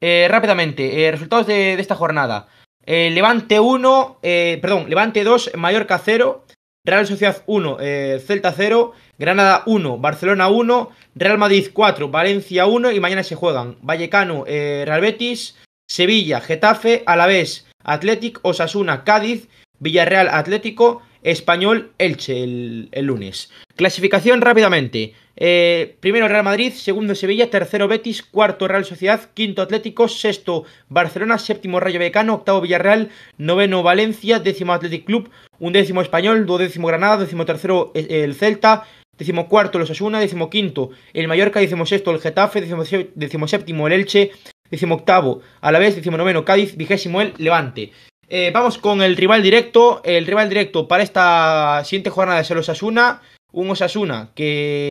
Eh, rápidamente, resultados de, de esta jornada. Levante 1, eh, perdón, Levante 2, Mallorca 0, Real Sociedad 1, eh, Celta 0, Granada 1, Barcelona 1, Real Madrid 4, Valencia 1 y mañana se juegan Vallecano, eh, Real Betis, Sevilla, Getafe, Alavés, Athletic, Osasuna, Cádiz, Villarreal, Atlético, Español, Elche el, lunes. Clasificación rápidamente. Eh, primero Real Madrid, segundo Sevilla, tercero Betis, cuarto Real Sociedad, quinto Atlético, sexto Barcelona, séptimo Rayo Vallecano, octavo Villarreal, noveno Valencia, décimo Athletic Club, undécimo Español, duodécimo Granada, décimo tercero eh, el Celta, décimo cuarto el Osasuna, décimo quinto el Mallorca, décimo sexto el Getafe, décimo, séptimo el Elche, décimo octavo a la vez, décimo noveno Cádiz, vigésimo el Levante. Eh, vamos con el rival directo. El rival directo para esta siguiente jornada es el Osasuna. Un Osasuna que.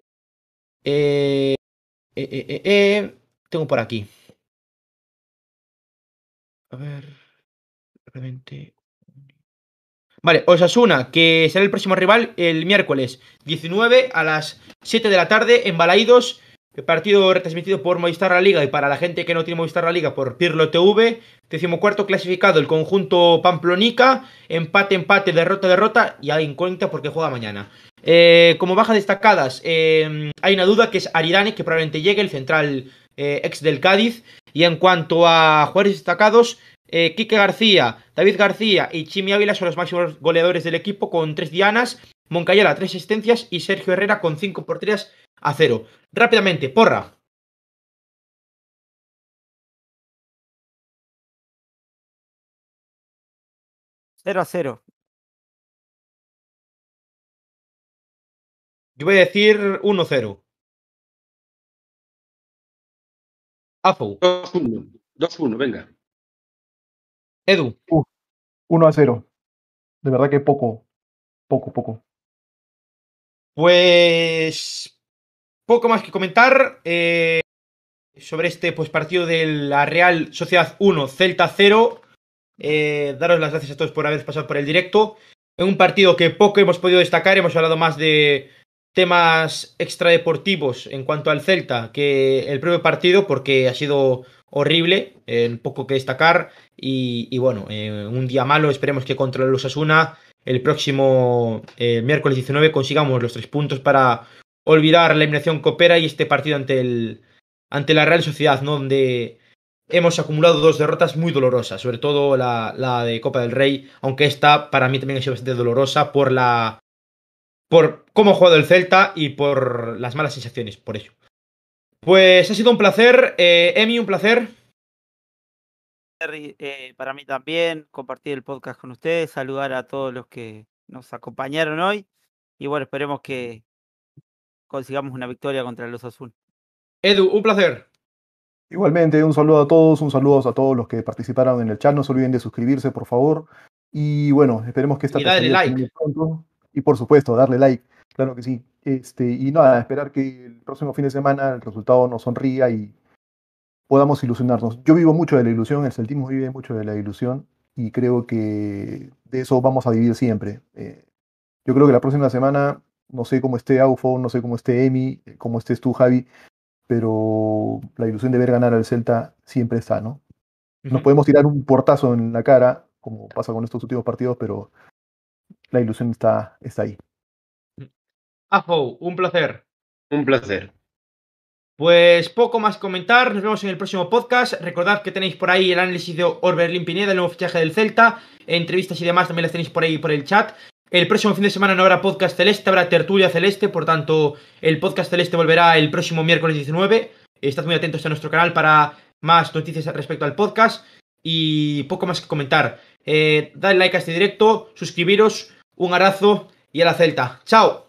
eh, eh, tengo por aquí. A ver. Realmente. Vale, Osasuna, que será el próximo rival el miércoles 19 a las 7 de la tarde en Balaídos. Partido retransmitido por Movistar La Liga y para la gente que no tiene Movistar La Liga por Pirlo TV. Decimocuarto clasificado el conjunto Pamplonica. Empate, empate, derrota, derrota. Y hay incógnita porque juega mañana. Eh, como bajas destacadas, eh, hay una duda que es Aridane, que probablemente llegue, el central eh, ex del Cádiz. Y en cuanto a jugadores destacados, eh, Quique García, David García y Chimi Ávila son los máximos goleadores del equipo con tres dianas. Moncayela, tres asistencias y Sergio Herrera con cinco porterías a cero. Rápidamente, porra. Cero a cero. Yo voy a decir 1-0. Afo, 2-1. 2-1, venga. Edu, 1 a 0. De verdad que poco, poco, poco. pues poco más que comentar eh, sobre este pues, partido de la Real Sociedad 1, Celta 0. Eh, daros las gracias a todos por haber pasado por el directo. En un partido que poco hemos podido destacar, hemos hablado más de temas extradeportivos en cuanto al Celta que el propio partido, porque ha sido horrible, eh, poco que destacar. Y, bueno, un día malo, esperemos que contra el Osasuna el próximo miércoles 19 consigamos los tres puntos para olvidar la eliminación copera y este partido ante el ante la Real Sociedad, ¿no? Donde hemos acumulado dos derrotas muy dolorosas, sobre todo la, la de Copa del Rey, aunque esta para mí también ha sido bastante dolorosa por la por cómo ha jugado el Celta y por las malas sensaciones, por ello. Pues ha sido un placer, eh, Emi, un placer. Eh, para mí también compartir el podcast con ustedes, saludar a todos los que nos acompañaron hoy y bueno, esperemos que consigamos una victoria contra los Azul. Edu, un placer. Igualmente, un saludo a todos, un saludo a todos los que participaron en el chat. No se olviden de suscribirse, por favor. Y bueno, esperemos que esta Y darle like. pronto. Y por supuesto, darle like, claro que sí. Este, y nada, esperar que el próximo fin de semana el resultado nos sonría y podamos ilusionarnos. Yo vivo mucho de la ilusión, el celtismo vive mucho de la ilusión y creo que de eso vamos a vivir siempre. Eh, yo creo que la próxima semana, no sé cómo esté Aufo, no sé cómo esté Emi, cómo estés tú, Javi, pero la ilusión de ver ganar al Celta siempre está, ¿no? Nos podemos tirar un portazo en la cara, como pasa con estos últimos partidos, pero la ilusión está, está ahí. Afo, un placer. Un placer. Pues poco más que comentar, nos vemos en el próximo podcast. Recordad que tenéis por ahí el análisis de Orbelín Pineda, el nuevo fichaje del Celta, entrevistas y demás también las tenéis por ahí por el chat. El próximo fin de semana no habrá podcast celeste, habrá tertulia celeste, por tanto el podcast celeste volverá el próximo miércoles 19. Estad muy atentos a nuestro canal para más noticias respecto al podcast y poco más que comentar. Eh, dadle like a este directo, suscribiros, un abrazo y a la Celta. ¡Chao!